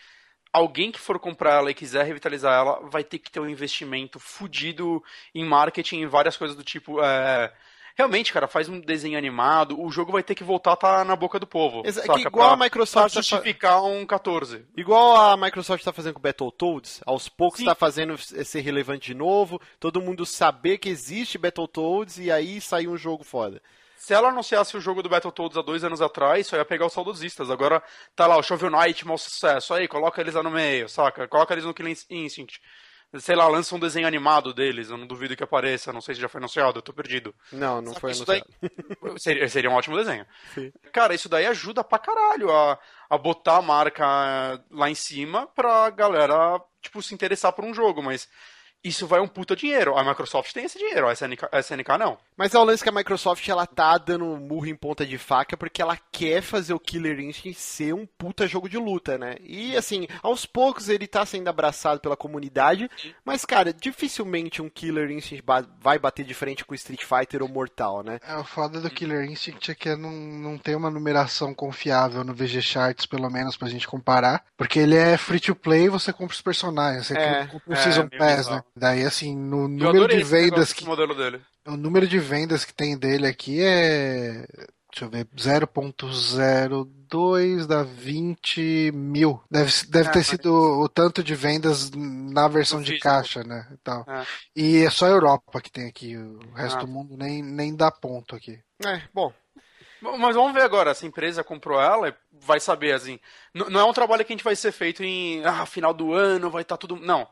alguém que for comprar ela e quiser revitalizar ela vai ter que ter um investimento fudido em marketing e várias coisas do tipo. É... Realmente, cara, faz um desenho animado, o jogo vai ter que voltar a estar na boca do povo. Exa que igual pra, a Microsoft. Pra justificar um 14. Igual a Microsoft está fazendo com Battletoads, aos poucos está fazendo ser relevante de novo, todo mundo saber que existe Battletoads e aí sair um jogo foda. Se ela anunciasse o jogo do Battletoads há dois anos atrás, só ia pegar os saudosistas. Agora tá lá o Shovel Knight, mau sucesso. Aí, coloca eles lá no meio, saca? Coloca eles no Killing Instinct. Sei lá, lança um desenho animado deles, eu não duvido que apareça, não sei se já foi anunciado, eu tô perdido. Não, não Saca, foi anunciado. daí- seria, seria um ótimo desenho. Sim. Cara, isso daí ajuda pra caralho a, a botar a marca lá em cima pra galera, tipo, se interessar por um jogo, mas isso vai um puta dinheiro. A Microsoft tem esse dinheiro, a SNK, a SNK não. Mas é o lance que a Microsoft ela tá dando murro em ponta de faca porque ela quer fazer o Killer Instinct ser um puta jogo de luta, né? E assim, aos poucos ele tá sendo abraçado pela comunidade, mas cara, dificilmente um Killer Instinct ba- vai bater de frente com Street Fighter ou Mortal, né? É, o foda do Killer Instinct é que não, não tem uma numeração confiável no VG Charts, pelo menos, pra gente comparar. Porque ele é free to play você compra os personagens. Você É, compra o é, Season meio Pass, né? Daí, assim, no Eu número de vendas que. modelo dele. O número de vendas que tem dele aqui é. Deixa eu ver, 0.02 dá 20 mil. Deve, deve Ah, ter mas- sido o tanto de vendas na versão No de físico. caixa, né? E, tal. É. e é só a Europa que tem aqui. O resto Ah. do mundo nem, nem dá ponto aqui. É, bom, Mas vamos ver agora, essa empresa comprou ela e vai saber, assim. Não é um trabalho que a gente vai ser feito em ah, final do ano, vai estar tudo. Não.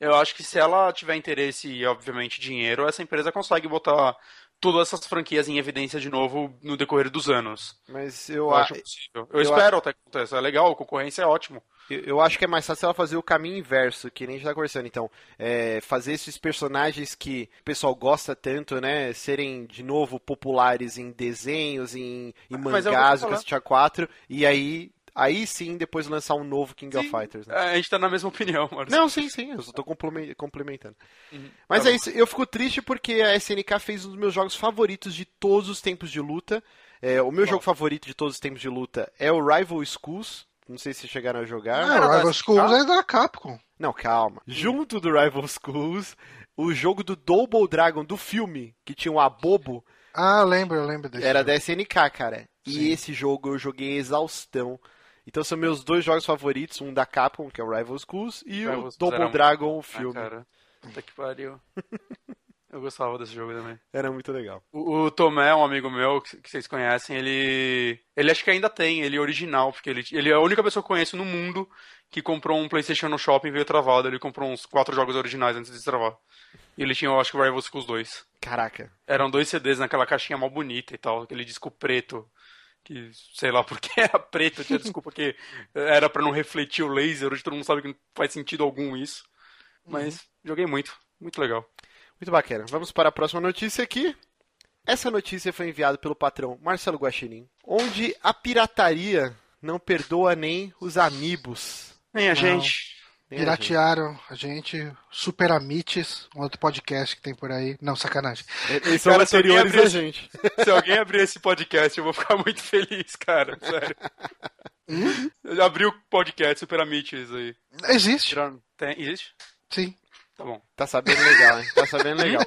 Eu acho que se ela tiver interesse e, obviamente, dinheiro, essa empresa consegue botar todas essas franquias em evidência de novo no decorrer dos anos. mas Eu, eu, acho possível. Eu, eu espero até que aconteça. É legal, a concorrência é ótimo. Eu, eu acho que é mais fácil ela fazer o caminho inverso, que nem a gente tá conversando. Então, é, fazer esses personagens que o pessoal gosta tanto, né? Serem de novo populares em desenhos, em, em mangás, o. Cacete A4, e aí, aí sim depois lançar um novo King of Sim. Fighters. Né? É, A gente tá na mesma opinião, Marcos. Não, sim, sim, eu só tô complemen- complementando. Uhum. Mas Tá é bom. isso, eu fico triste porque a SNK fez um dos meus jogos favoritos de todos os tempos de luta. É, o meu Qual? jogo favorito de todos os tempos de luta é o Rival Schools. Não sei se chegaram a jogar. Ah, era o da Rival? Schools é da Capcom. Não, calma. Junto do Rival Schools, o jogo do Double Dragon do filme, que tinha um abobo, Ah, lembro, eu lembro desse. era jogo. da SNK, cara. E Sim. esse jogo eu joguei exaustão. Então são meus dois jogos favoritos, um da Capcom, que é o Rival Schools, e o Double Dragon, o Ah, filme. cara. Puta que pariu. Eu gostava desse jogo também. Era muito legal. O, o Tomé, um amigo meu que, que vocês conhecem, ele. Ele acho que ainda tem, ele é original, porque ele, ele é a única pessoa que eu conheço no mundo que comprou um PlayStation no shopping e veio travado. Ele comprou uns quatro jogos originais antes de travar. E ele tinha, eu acho que o Rival Schools 2. Caraca. Eram dois CDs naquela caixinha mal bonita e tal, aquele disco preto. Que sei lá porque era preto, tinha desculpa que era pra não refletir o laser, hoje todo mundo sabe que não faz sentido algum isso. Mas joguei muito, muito legal. Muito bacana. Vamos para a próxima notícia aqui. Essa notícia foi enviada pelo patrão Marcelo Guaxinim, onde a pirataria não perdoa nem os amigos. Nem a Não. gente. Nem a gente. Piratearam a gente, Super Amites, um outro podcast que tem por aí. Não, sacanagem. Eles são Cara, se alguém anteriores a abrir- gente. Se alguém abrir esse podcast, eu vou ficar muito feliz, cara. Sério. Eu abri o podcast Super Amites aí. Existe, Tem, existe? sim. Tá bom. Tá sabendo legal, hein? Tá sabendo legal.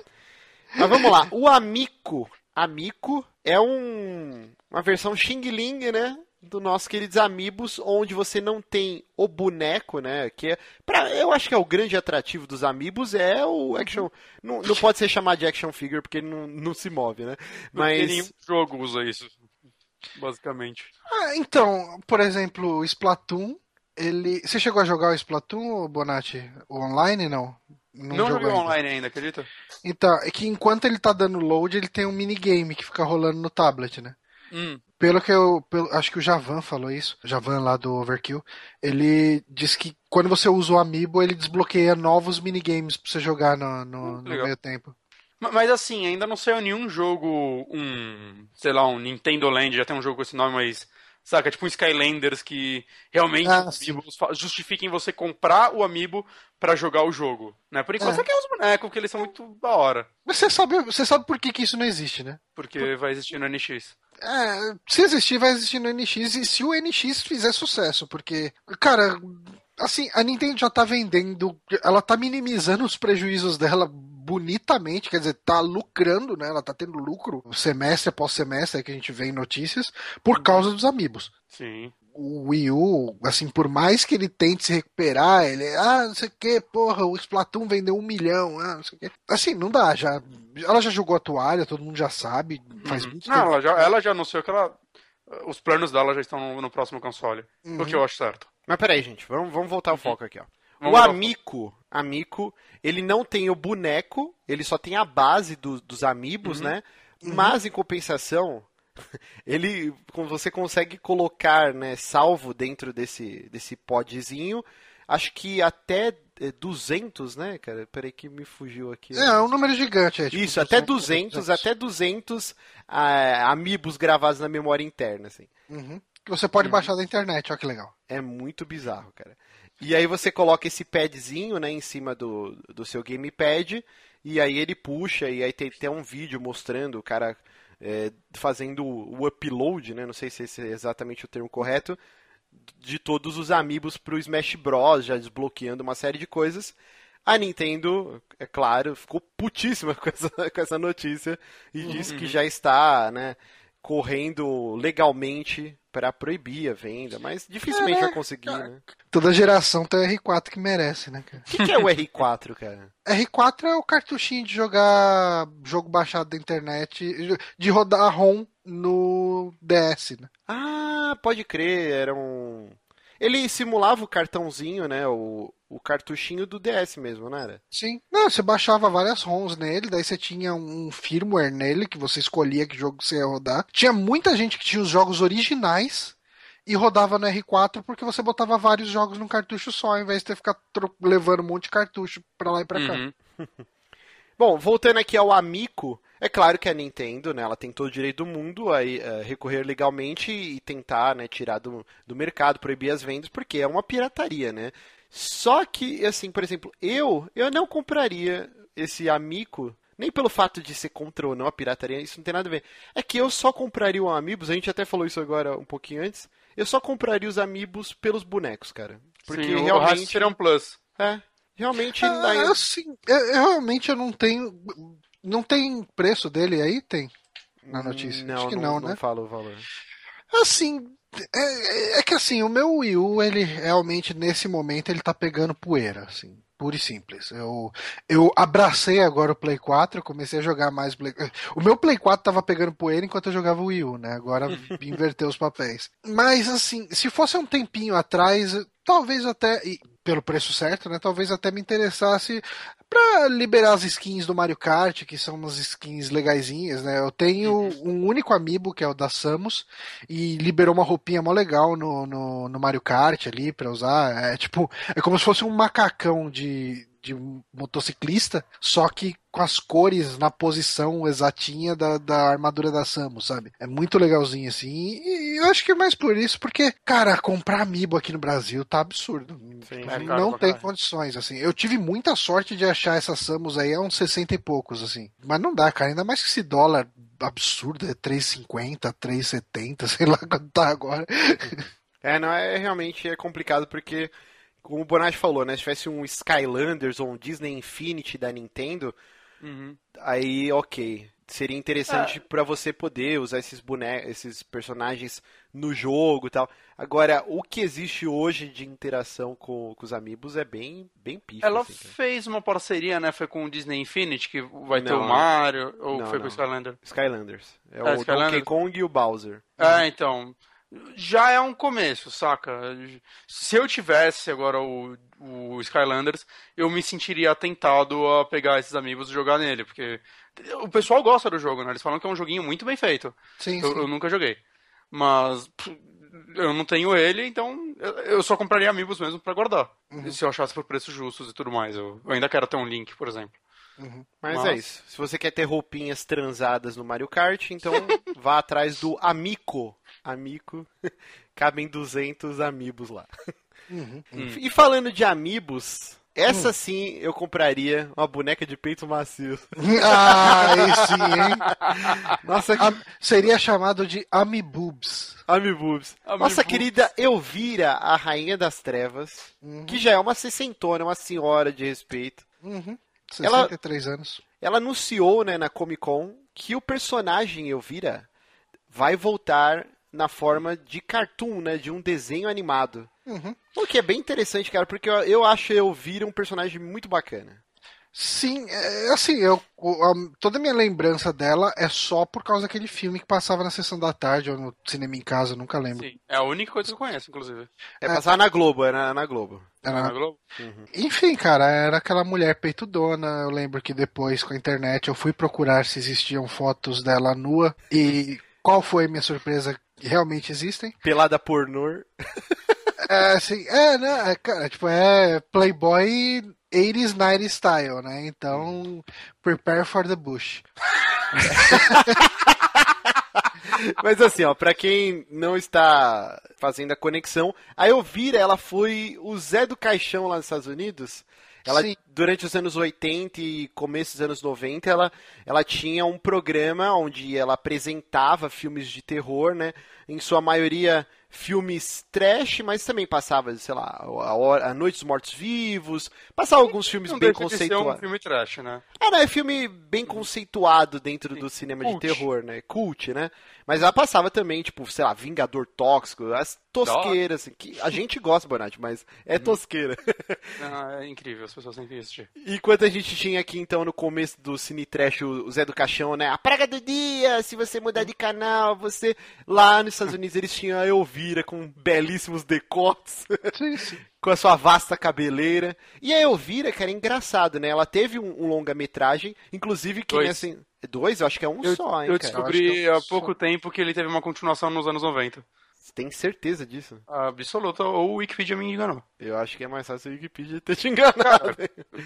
Mas vamos lá. O Amico. Amico é um, uma versão Xing Ling, né? Do nosso queridos Amigos, onde você não tem o boneco, né? Que é, pra, eu acho que é o grande atrativo dos Amigos é o action. Não, não pode ser chamado de action figure porque não, não se move, né? Porque Mas nenhum jogo usa isso. Basicamente. Ah, então, por exemplo, o Splatoon, ele. Você chegou a jogar o Splatoon, Bonatti? O online, não? Não, jogou joguei ainda. online ainda, acredita? Então, é que enquanto ele tá dando load, ele tem um minigame que fica rolando no tablet, né? Hum. Pelo que eu. pelo- acho que o Javan falou isso. Javan lá do Overkill. Ele diz que quando você usa o Amiibo, ele desbloqueia novos minigames pra você jogar no, no, Hum, no meio tempo. Ma- Mas assim, ainda não saiu nenhum jogo, um, sei lá, um Nintendo Land, já tem um jogo com esse nome, mas Saca? Tipo um Skylanders que realmente Ah, justifiquem você comprar o amiibo pra jogar o jogo. Né? Por enquanto É. você quer os bonecos, porque eles são muito da hora. Mas você sabe, você sabe por que, que isso não existe, né? Porque vai existir no NX. É, se existir, vai existir no NX e se o NX fizer sucesso, porque, cara, assim, a Nintendo já tá vendendo, ela tá minimizando os prejuízos dela bonitamente, quer dizer, tá lucrando, né? Ela tá tendo lucro semestre após semestre, é que a gente vê em notícias, por causa dos amigos. Sim. O Wii U, assim, por mais que ele tente se recuperar, ele, ah, não sei o que, porra, o Splatoon vendeu um milhão, ah, não sei o que. Assim, não dá, já, ela já jogou a toalha, todo mundo já sabe, faz Uhum. muito Não, tempo. ela já, ela já anunciou que ela. Os planos dela já estão no, no próximo console. Uhum. O que eu acho certo. Mas peraí, gente, vamos, vamos voltar ao foco aqui, ó. Vamos o. Amico, Amico, ele não tem o boneco, ele só tem a base do- dos amigos, Uhum. né? Mas em compensação, ele você consegue colocar, né, salvo dentro desse desse podzinho, acho que até é, 200, né, cara? Peraí que me fugiu aqui. É, é um número gigante. É, tipo, Isso, até são 200, até 200 ah, amigos gravados na memória interna, assim. Uhum. Que você pode baixar da internet, olha que legal. É muito bizarro, cara. E aí você coloca esse padzinho, né, em cima do, do seu gamepad, e aí ele puxa, e aí tem até um vídeo mostrando o cara é, fazendo o upload, né, não sei se esse é exatamente o termo correto, de todos os amigos pro Smash Bros, já desbloqueando uma série de coisas. A Nintendo, é claro, ficou putíssima com essa, com essa notícia e disse que já está, né, correndo legalmente para proibir a venda, mas dificilmente vai conseguir, né? Toda geração tem o R4 que merece, né, cara? O que, que é o R4, cara? R4 é o cartuchinho de jogar jogo baixado da internet, de rodar ROM no DS, né? Ah, pode crer, era um. Ele simulava o cartãozinho, né? O, o cartuchinho do DS mesmo, não era? Sim. Não, você baixava várias ROMs nele, daí você tinha um firmware nele que você escolhia que jogo você ia rodar. Tinha muita gente que tinha os jogos originais e rodava no R4 porque você botava vários jogos num cartucho só, ao invés de ter que ficar tro- levando um monte de cartucho pra lá e pra cá. Uhum. Bom, voltando aqui ao Amico, é claro que a Nintendo, né, ela tem todo o direito do mundo a eh, recorrer legalmente e tentar, né, tirar do, do mercado, proibir as vendas, porque é uma pirataria, né? Só que, assim, por exemplo, eu, eu não compraria esse Amico, nem pelo fato de ser contra ou não a pirataria, isso não tem nada a ver. É que eu só compraria o Amiibos, a gente até falou isso agora um pouquinho antes, eu só compraria os Amiibos pelos bonecos, cara. Porque Sim, o realmente... resto seria um plus. É, realmente... Ah, aí- assim, eu, eu realmente eu não tenho. Não tem preço dele aí? Tem. Na notícia. Não, Acho que não, não, né? fala o valor. Assim, é, é que assim, o meu Wii U, ele realmente, nesse momento, ele tá pegando poeira, assim, pura e simples. Eu, eu abracei agora o Play 4, comecei a jogar mais Play... O meu Play 4 tava pegando poeira enquanto eu jogava o Wii U, né? Agora inverteu os papéis. Mas, assim, se fosse um tempinho atrás, talvez até... e pelo preço certo, né? Talvez até me interessasse pra liberar as skins do Mario Kart, que são umas skins legaisinhas, né? Eu tenho um único amiibo, que é o da Samus, e liberou uma roupinha mó legal no, no, no Mario Kart ali pra usar. É tipo, é como se fosse um macacão de, de motociclista, só que com as cores na posição exatinha da, da armadura da Samus, sabe? É muito legalzinho assim. E, e eu acho que é mais por isso, porque, cara, comprar amiibo aqui no Brasil tá absurdo. Sim, É sim. caro não tem condições, assim. Eu tive muita sorte de achar essas Samus aí a uns 60 e poucos, assim. Mas não dá, cara. Ainda mais que esse dólar absurdo é 3,50, 3,70, sei lá quanto tá agora. É, não, é realmente é complicado porque, como o Bonatti falou, né? Se tivesse um Skylanders ou um Disney Infinity da Nintendo, Uhum. aí ok. Seria interessante pra você poder usar esses bonecos, esses personagens no jogo e tal. Agora, o que existe hoje de interação com, com os amigos é bem, bem pífio. Ela assim, fez uma parceria, né? Foi com o Disney Infinity, que vai ter Não, o Mario, ou não, foi com não. o Skylander? Skylanders. É Ah, o Skylanders. Donkey Kong e o Bowser. É, então. Já é um começo, saca? Se eu tivesse agora o, o Skylanders, eu me sentiria tentado a pegar esses amigos e jogar nele, porque o pessoal gosta do jogo, né? Eles falam que é um joguinho muito bem feito. Sim, Eu, sim. eu nunca joguei. Mas eu não tenho ele, então eu, só compraria amigos mesmo pra guardar. Se eu achasse por preços justos e tudo mais. Eu, eu ainda quero ter um link, por exemplo. Mas Mas- é isso. Se você quer ter roupinhas transadas no Mario Kart, então vá atrás do Amico. Amigo, cabem 200 amigos lá. Uhum. E falando de amigos, essa sim eu compraria uma boneca de peito macio. Ah, sim, hein? Nossa. Am- seria chamado de Amiboobs. Amibubs. Nossa querida Elvira, a rainha das trevas, Uhum. que já é uma sessentona, uma senhora de respeito. Uhum. Ela- 63 anos. Ela anunciou, né, na Comic Con, que o personagem Elvira vai voltar na forma de cartoon, né, de um desenho animado. Uhum. O que é bem interessante, cara, porque eu, eu acho a Elvira um personagem muito bacana. Sim, é, assim, eu, toda a minha lembrança dela é só por causa daquele filme que passava na sessão da tarde ou no cinema em casa, eu nunca lembro. Sim, é a única coisa que eu conheço, inclusive. É passar na Globo, era na Globo. Era- Na Globo? Enfim, cara, era aquela mulher peitudona. Eu lembro que depois, com a internet, eu fui procurar se existiam fotos dela nua. E qual foi a minha surpresa? Que realmente existem. Pelada pornô. É, assim, é, né? é, cara, tipo, é Playboy 80s, 90s style, né? Então, prepare for the bush. Mas assim, ó, pra quem não está fazendo a conexão, a Elvira, ela foi o Zé do Caixão lá nos Estados Unidos. Ela, Sim. durante os anos 80 e começo dos anos 90, ela, ela tinha um programa onde ela apresentava filmes de terror, né? Em sua maioria filmes trash, mas também passava, sei lá, a, Hora- a Noite dos Mortos Vivos, passava alguns filmes Não bem de ser um conceituados. filme trash, né? É, né, é filme bem conceituado dentro do cinema Cult. de terror, né? Cult, né? Mas ela passava também, tipo, sei lá, Vingador Tóxico, as tosqueiras, assim, que a gente gosta, Bonatti, mas é tosqueira. Ah, é incrível, as pessoas têm que assistir. Enquanto a gente tinha aqui, então, no começo do Cine Trash, o Zé do Caixão, né? A praga do dia, se você mudar de canal, você... Lá nos Estados Unidos eles tinham a Elvira com belíssimos decotes. Sim, sim. com a sua vasta cabeleira. E a Elvira, cara, é engraçado, né? Ela teve um, um longa-metragem, inclusive que Dois. nessa... Dois? Eu acho que é um Eu, só, hein, eu cara. descobri acho que eu há só- pouco tempo que ele teve uma continuação nos anos 90. Você tem certeza disso? Absoluta, ou o Wikipedia me enganou. Eu acho que é mais fácil o Wikipedia ter te enganado.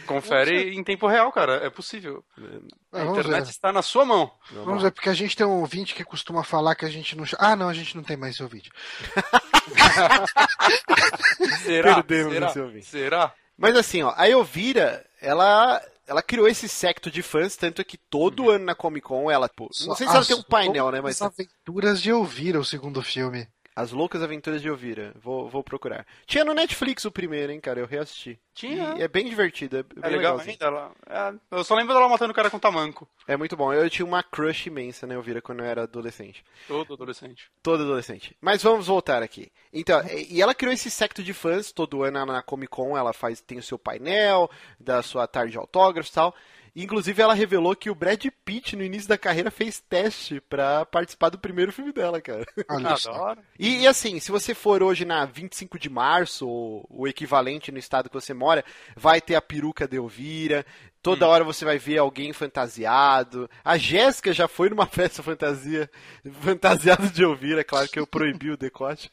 Confere em tempo real, cara, é possível. Ah, A vamos internet ver. está na sua mão. Vamos ver, porque a gente tem um ouvinte que costuma falar que a gente não. Ah, não, a gente não tem mais esse ouvinte. Será? Perdemos Será? esse ouvinte. Será? Mas assim, ó, a Elvira, ela... Ela criou esse secto de fãs, tanto que todo ano na Comic Con ela. Pô, não sei se ela As tem um painel, né? Mas. As aventuras de Elvira, o segundo filme. As Loucas Aventuras de Elvira. Vou, vou procurar. Tinha no Netflix o primeiro, hein, cara? Eu reassisti. Tinha. E é bem divertido. É, É bem legal legalzinho. ainda. Ela, é, eu só lembro dela matando o cara com tamanco. É muito bom. Eu tinha uma crush imensa na Elvira quando eu era adolescente. Todo adolescente. Todo adolescente. Mas vamos voltar aqui. Então, e e ela criou esse secto de fãs, todo ano na Comic Con ela faz, tem o seu painel, da sua tarde de autógrafos e tal. Inclusive, ela revelou que o Brad Pitt, no início da carreira, fez teste pra participar do primeiro filme dela, cara. Adoro. E, e assim, se você for hoje na 25 de março, ou o equivalente no estado que você mora, vai ter a peruca de Elvira. Toda hora você vai ver alguém fantasiado. A Jéssica já foi numa festa fantasia, fantasiada de Elvira, claro que eu proibi o decote.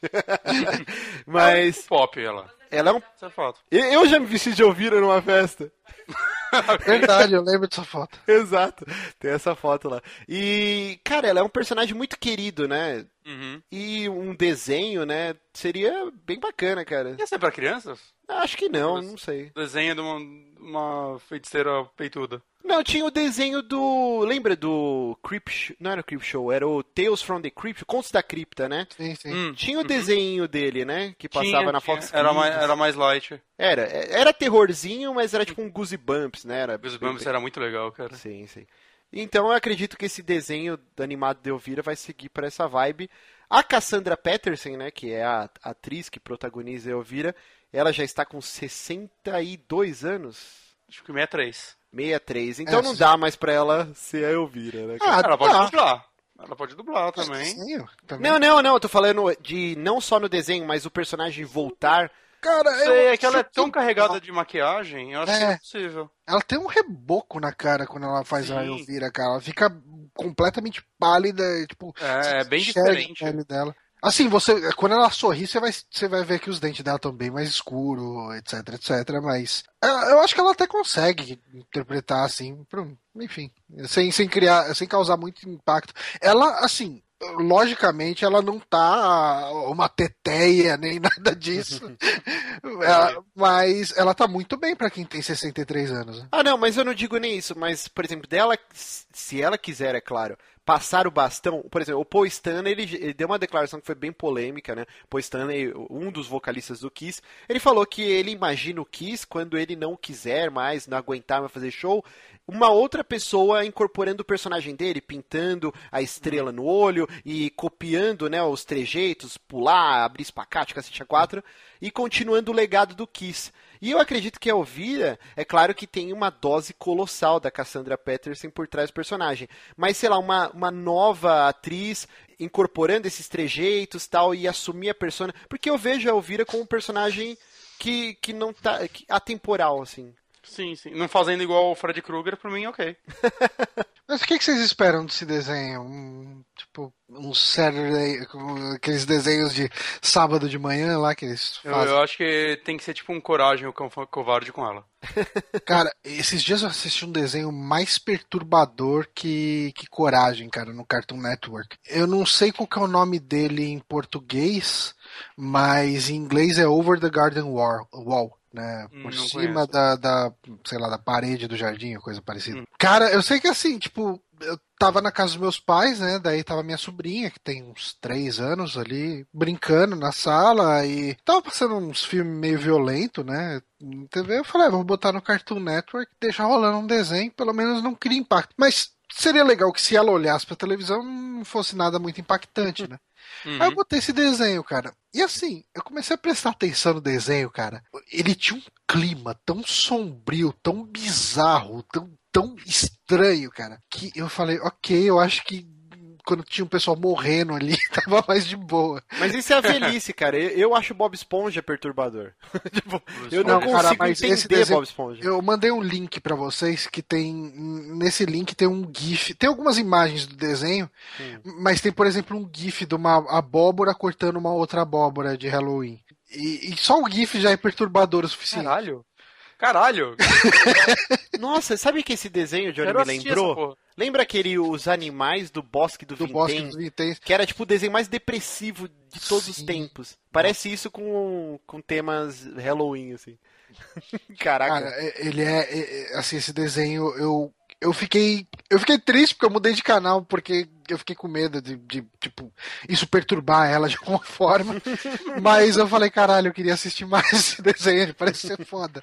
Mas Pop, ela. Ela é um. Isso é fato. Eu eu já me vesti de Elvira numa festa. Verdade, eu lembro dessa foto. Exato. Tem essa foto lá. E, cara, ela é um personagem muito querido, né? Uhum. E um desenho, né? Seria bem bacana, cara. Ia ser pra crianças? Acho que não, não sei. Desenho de uma, uma feiticeira peituda. Não, tinha o desenho do. Lembra do Creep Show? Não era o Creep Show, era o Tales from the Crypt, Contos da Cripta, né? Sim, sim. Hum, Tinha o desenho dele, né? Que passava tinha, na tinha. Fox Era mais, era mais light. Era, era terrorzinho, mas era tipo um Goosebumps, né? Era Os bem- Bumps era muito legal, cara. Sim, sim. Então eu acredito que esse desenho do animado de Elvira vai seguir para essa vibe. A Cassandra Peterson, né, que é a atriz que protagoniza Elvira, ela já está com 62 anos. Acho que 63. 63. Então É, não dá mais pra ela ser a Elvira, né? cara? Ah, ela pode dublar. Ela pode dublar também. Sim, também. Não, não, não, eu tô falando de não só no desenho, mas o personagem voltar. Cara, eu Sei, é que ela é tão carregada de maquiagem, eu acho que É. é possível. Ela tem um reboco na cara quando ela faz a Sim. Elvira, cara. Ela fica completamente pálida, tipo. É, é bem enxerga a diferente. pele dela. Assim, você, quando ela sorri, você vai, você vai ver que os dentes dela estão bem mais escuros, etc, etc. Mas eu, eu acho que ela até consegue interpretar assim, enfim, sem, sem criar, sem causar muito impacto. Ela, assim, logicamente ela não tá uma teteia nem nada disso. ela, mas ela tá muito bem para quem tem 63 anos. Né? Ah, não, mas eu não digo nem isso. Mas, por exemplo, dela, se ela quiser, é claro, passar o bastão. Por exemplo, o Paul Stanley, ele, ele, deu uma declaração que foi bem polêmica, né? Paul Stanley, um dos vocalistas do Kiss, ele falou que ele imagina o Kiss quando ele não quiser mais, não aguentar mais fazer show, uma outra pessoa incorporando o personagem dele, pintando a estrela no olho e copiando, né, os trejeitos, pular, abrir espacate, cacete a quatro, e continuando o legado do Kiss. E eu acredito que a Elvira, é claro que tem uma dose colossal da Cassandra Peterson por trás do personagem. Mas, sei lá, uma, uma nova atriz incorporando esses trejeitos tal e assumir a persona. Porque eu vejo a Elvira como um personagem que, que não tá. Que, atemporal, assim. Sim, sim. Não fazendo igual o Fred Krueger, pra mim, ok. Mas o que, que vocês esperam desse desenho? Um, tipo, um Saturday, aqueles desenhos de sábado de manhã lá que eles fazem. Eu, eu acho que tem que ser tipo um coragem, o cão covarde com ela. Cara, esses dias eu assisti um desenho mais perturbador que, que coragem, cara, no Cartoon Network. Eu não sei qual que é o nome dele em português, mas em inglês é Over the Garden Wall. Né? Hum, por cima da, da, sei lá, da parede do jardim, coisa parecida. Hum. Cara, eu sei que assim, tipo, eu tava na casa dos meus pais, né? Daí tava minha sobrinha, que tem uns três anos ali, brincando na sala e tava passando uns filmes meio violento, né? Na TV, eu falei, ah, vou botar no Cartoon Network, deixar rolando um desenho, pelo menos não cria impacto. Mas seria legal que se ela olhasse pra televisão não fosse nada muito impactante, né? Uhum. Aí eu botei esse desenho, cara. E assim, eu comecei a prestar atenção no desenho, cara. Ele tinha um clima tão sombrio, tão bizarro, tão, tão estranho, cara, que eu falei, ok, eu acho que quando tinha um pessoal morrendo ali, tava mais de boa. Mas isso é a velhice, cara. Eu, eu acho Bob Esponja perturbador. tipo, eu não, não consigo cara, entender desenho, Bob Esponja. Eu mandei um link para vocês que tem. Nesse link tem um GIF. Tem algumas imagens do desenho, hum. mas tem, por exemplo, um GIF de uma abóbora cortando uma outra abóbora de Halloween. E, e só o GIF já é perturbador o suficiente. Caralho. Caralho! Nossa, sabe que esse desenho, Johnny, me lembrou? Lembra aquele Os Animais do Bosque do, do Vintém? Bosque dos Vinténs. Que era tipo o desenho mais depressivo de todos Sim. os tempos. Parece isso com, com temas Halloween, assim. Caraca. Cara, é, ele é, é, é, assim, esse desenho eu eu fiquei eu fiquei triste porque eu mudei de canal porque eu fiquei com medo de, de tipo isso perturbar ela de alguma forma mas eu falei caralho eu queria assistir mais esse desenho parece ser foda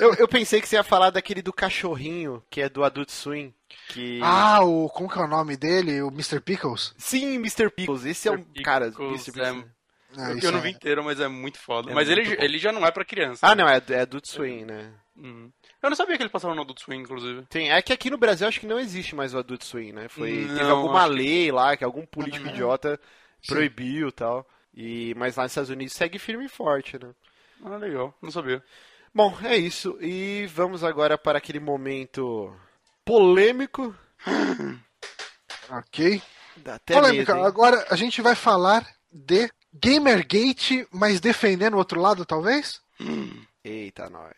eu, eu pensei que você ia falar daquele do cachorrinho que é do Adult Swim que... Ah, o. Como que é o nome dele? O Mr. Pickles? Sim, Mr. Pickles. Esse é um. Cara, Mr. Pickles. É... Ah, eu não vi é... inteiro, mas é muito foda. É mas muito ele, ele já não é pra criança. Ah, né? não, é, é Adult Swim, né? Uhum. Eu não sabia que ele passava no Adult Swim, inclusive. Tem, é que aqui no Brasil acho que não existe mais o Adult Swim, né? Foi, não, teve alguma lei que... lá que algum político uhum. idiota proibiu e tal. E, mas lá nos Estados Unidos segue firme e forte, né? Ah, legal. Não sabia. Bom, é isso. E vamos agora para aquele momento polêmico. ok. Polêmica. Medo, agora a gente vai falar de Gamergate, mas defendendo o outro lado, talvez? Eita, nós.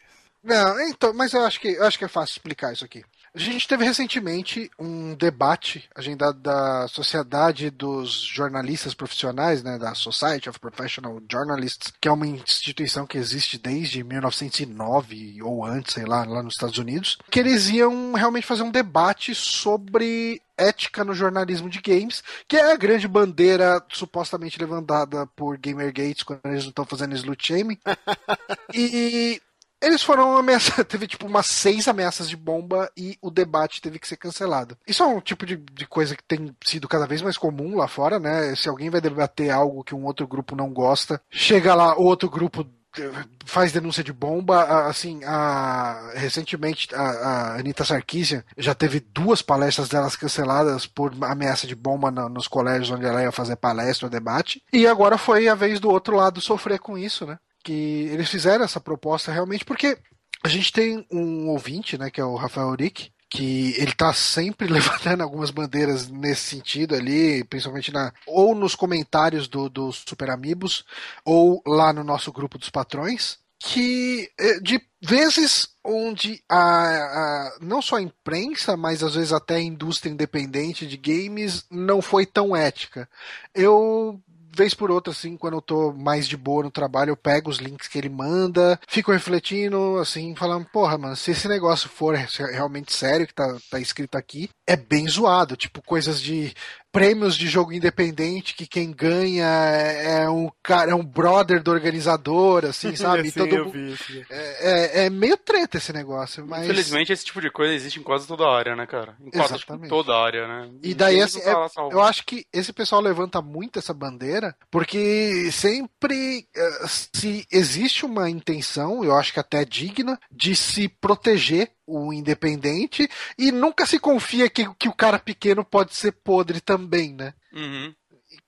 Não, então, mas eu acho que eu acho que é fácil explicar isso aqui. A gente teve recentemente um debate agendado da Sociedade dos Jornalistas Profissionais, né, da Society of Professional Journalists, que é uma instituição que existe desde 1909 ou antes, sei lá, lá nos Estados Unidos, que eles iam realmente fazer um debate sobre ética no jornalismo de games, que é a grande bandeira supostamente levantada por Gamergates quando eles não estão fazendo slut shaming. e eles foram ameaçados, teve tipo umas seis ameaças de bomba e o debate teve que ser cancelado. Isso é um tipo de, de coisa que tem sido cada vez mais comum lá fora, né? Se alguém vai debater algo que um outro grupo não gosta, chega lá, outro grupo eh, faz denúncia de bomba, assim, a, recentemente a, a Anitta Sarkeesian já teve duas palestras delas canceladas por ameaça de bomba no, nos colégios onde ela ia fazer palestra ou debate, e agora foi a vez do outro lado sofrer com isso, né? Que eles fizeram essa proposta realmente porque a gente tem um ouvinte, né, que é o Rafael Rick, que ele tá sempre levantando algumas bandeiras nesse sentido ali, principalmente na ou nos comentários do, do Super Amigos ou lá no nosso grupo dos patrões, que eh, de vezes onde a, a, não só a imprensa, mas às vezes até a indústria independente de games não foi tão ética. Eu vez por outra, assim, quando eu tô mais de boa no trabalho, eu pego os links que ele manda, fico refletindo, assim, falando, porra, mano, se esse negócio for realmente sério que tá, tá escrito aqui, é bem zoado. Tipo, coisas de prêmios de jogo independente que quem ganha é um cara, é um brother do organizador, assim, sabe? Sim, Todo mundo- é, é- é meio treta esse negócio, mas. Infelizmente, esse tipo de coisa existe em quase toda a área, né, cara? Em quase Exatamente. toda a área, né? E daí, assim, salvo. Eu acho que esse pessoal levanta muito essa bandeira, porque sempre eh, se existe uma intenção, eu acho que até digna, de se proteger o independente e nunca se confia que, que o cara pequeno pode ser podre também, né? Uhum.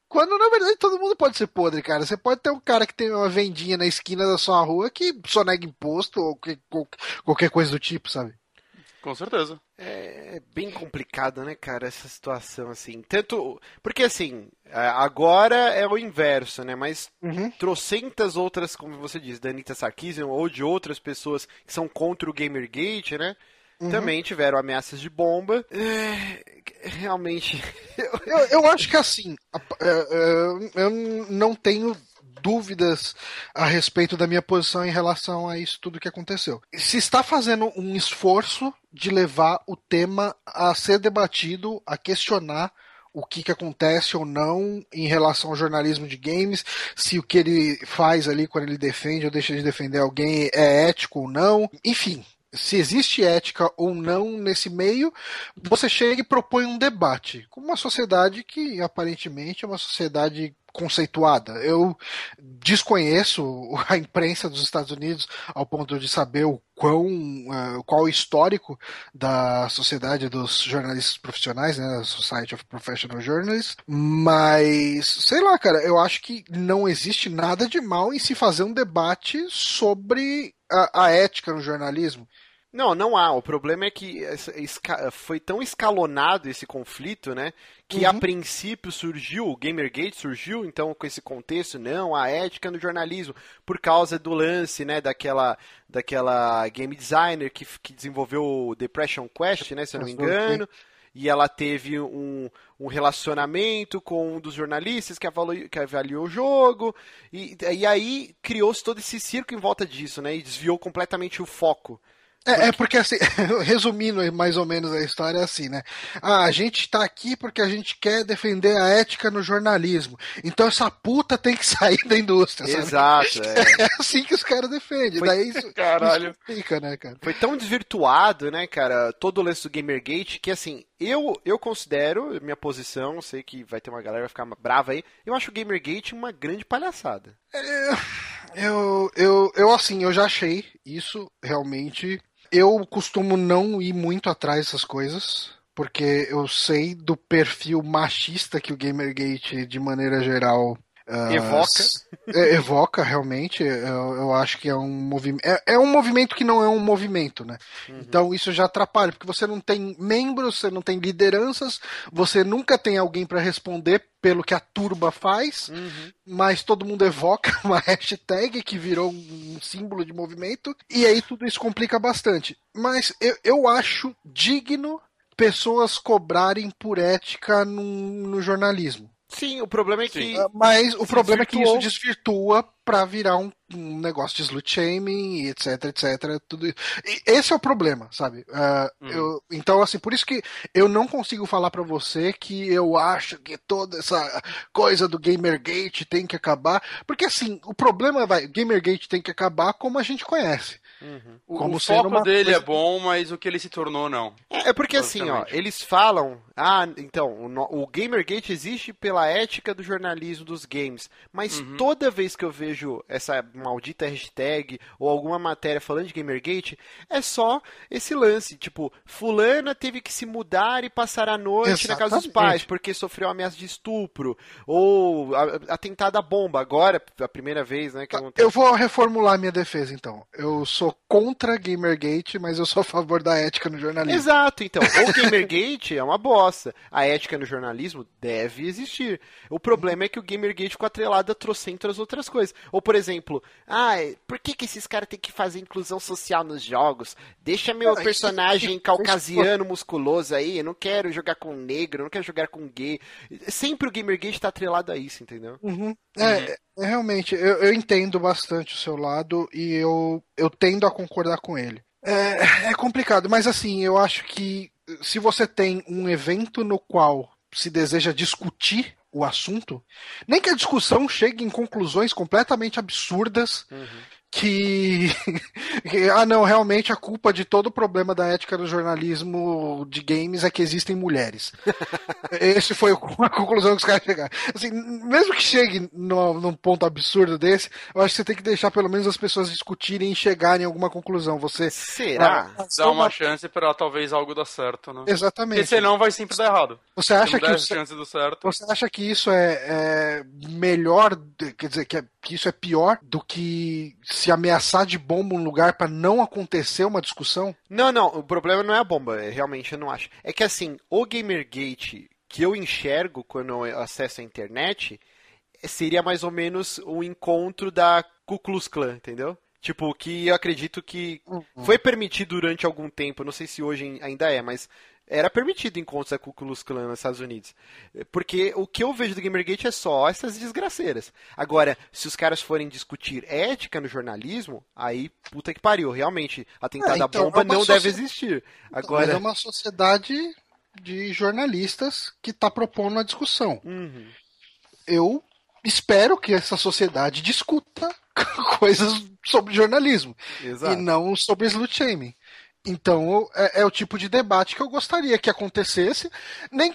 Quando na verdade todo mundo pode ser podre, cara. Você pode ter um cara que tem uma vendinha na esquina da sua rua que sonega imposto ou que- qual- qualquer coisa do tipo, sabe? Com certeza. É bem complicado, né, cara, essa situação, assim. Tanto. Porque, assim, a- agora é o inverso, né? Mas Uhum. trocentas outras, como você diz, da Anitta Sarkeesian ou de outras pessoas que são contra o Gamergate, né? Uhum. Também tiveram ameaças de bomba. É, realmente. Eu, eu acho que assim, é, é, eu não tenho dúvidas a respeito da minha posição em relação a isso tudo que aconteceu. Se está fazendo um esforço de levar o tema a ser debatido, a questionar o que, que acontece ou não em relação ao jornalismo de games, se o que ele faz ali quando ele defende ou deixa de defender alguém é ético ou não, enfim. Se existe ética ou não nesse meio, você chega e propõe um debate com uma sociedade que aparentemente é uma sociedade conceituada. Eu desconheço a imprensa dos Estados Unidos ao ponto de saber o quão eh, qual o histórico da sociedade dos jornalistas profissionais, né, Society of Professional Journalists, mas sei lá, cara, eu acho que não existe nada de mal em se fazer um debate sobre a, a ética no jornalismo. Não, não há. O problema é que foi tão escalonado esse conflito, né? Que a Uhum. princípio surgiu, o Gamergate surgiu, então, com esse contexto, não, a ética no jornalismo, por causa do lance, né, daquela, daquela game designer que, que desenvolveu o Depression Quest, né, se eu não me engano. E ela teve um, um relacionamento com um dos jornalistas que avaliou, que avaliou o jogo. E, e aí criou-se todo esse circo em volta disso, né? E desviou completamente o foco. É, é porque assim, resumindo mais ou menos a história é assim, né? Ah, a gente tá aqui porque a gente quer defender a ética no jornalismo. Então essa puta tem que sair da indústria, sabe? Exato. é. É assim que os caras defendem. Foi- Daí isso, Caralho. isso fica, né, cara? Foi tão desvirtuado, né, cara, todo o lance do Gamergate, que assim, eu, eu considero, minha posição, sei que vai ter uma galera que vai ficar brava aí, eu acho o Gamergate uma grande palhaçada. Eu, eu, eu, assim, eu já achei isso realmente. Eu costumo não ir muito atrás dessas coisas, porque eu sei do perfil machista que o Gamergate, de maneira geral, Evoca. é, evoca realmente. Eu, eu acho que é um movimento. É, é um movimento que não é um movimento, né? Então isso já atrapalha, porque você não tem membros, você não tem lideranças, você nunca tem alguém para responder pelo que a turba faz mas todo mundo evoca uma hashtag que virou um símbolo de movimento, e aí tudo isso complica bastante. Mas eu, eu acho digno pessoas cobrarem por ética no, no jornalismo. Sim, o problema é que. Sim. Ah, Mas o problema é que isso desvirtua pra virar um, um negócio de slut shaming, etc, etc. Tudo isso. E esse é o problema, sabe? Ah, Hum. eu- então, assim, por isso que eu não consigo falar pra você que eu acho que toda essa coisa do Gamergate tem que acabar. Porque, assim, o problema vai, Gamergate tem que acabar como a gente conhece. Uhum. O, Como o foco uma dele coisa- é bom, mas o que ele se tornou, não. É, é porque assim, ó, eles falam, ah, então, o, o Gamergate existe pela ética do jornalismo dos games, mas Uhum. toda vez que eu vejo essa maldita hashtag ou alguma matéria falando de Gamergate, é só esse lance, tipo, fulana teve que se mudar e passar a noite na casa dos Exatamente. pais porque sofreu ameaça de estupro, ou a- atentado à bomba, agora, a primeira vez, né, que acontece. Eu vou reformular minha defesa, então. Eu sou contra Gamergate, mas eu sou a favor da ética no jornalismo. Exato, então. O Gamergate é uma bosta. A ética no jornalismo deve existir. O problema é que o Gamergate ficou atrelado a trocentas outras coisas. Ou, por exemplo, ah, por que, que esses caras têm que fazer inclusão social nos jogos? Deixa meu Ah, personagem caucasiano musculoso aí, eu não quero jogar com negro, eu não quero jogar com gay. Sempre o Gamergate tá atrelado a isso, entendeu? Uhum. É, é, realmente, eu, eu entendo bastante o seu lado e eu, eu tendo a concordar com ele. É, é complicado, mas assim, eu acho que se você tem um evento no qual se deseja discutir o assunto, nem que a discussão chegue em conclusões completamente absurdas que, que, ah não, realmente a culpa de todo o problema da ética do jornalismo de games é que existem mulheres. Esse foi a conclusão que os caras chegaram. Assim, mesmo que chegue no- num ponto absurdo desse, eu acho que você tem que deixar pelo menos as pessoas discutirem e chegarem a alguma conclusão. Você Será? Ah, Dá uma chance pra talvez algo dar certo, né? Porque Exatamente. senão vai sempre dar errado. Você acha que o, chance do certo. Você acha que isso é, é melhor, quer dizer, que, é- que isso é pior do que se ameaçar de bomba um lugar para não acontecer uma discussão? Não, não, o problema não é a bomba, é, realmente eu não acho. É que assim, o Gamergate que eu enxergo quando eu acesso a internet seria mais ou menos o encontro da Ku Klux Klan, entendeu? Tipo, que eu acredito que foi permitido durante algum tempo, não sei se hoje ainda é, mas era permitido encontros da Ku Klux Klan nos Estados Unidos. Porque o que eu vejo do Gamergate é só essas desgraceiras. Agora, se os caras forem discutir ética no jornalismo, aí puta que pariu, realmente, atentado à então, bomba é não deve existir. Mas Agora, é uma sociedade de jornalistas que está propondo uma discussão. Uhum. Eu espero que essa sociedade discuta coisas sobre jornalismo exato. e não sobre slut shaming. Então é, é o tipo de debate que eu gostaria que acontecesse, nem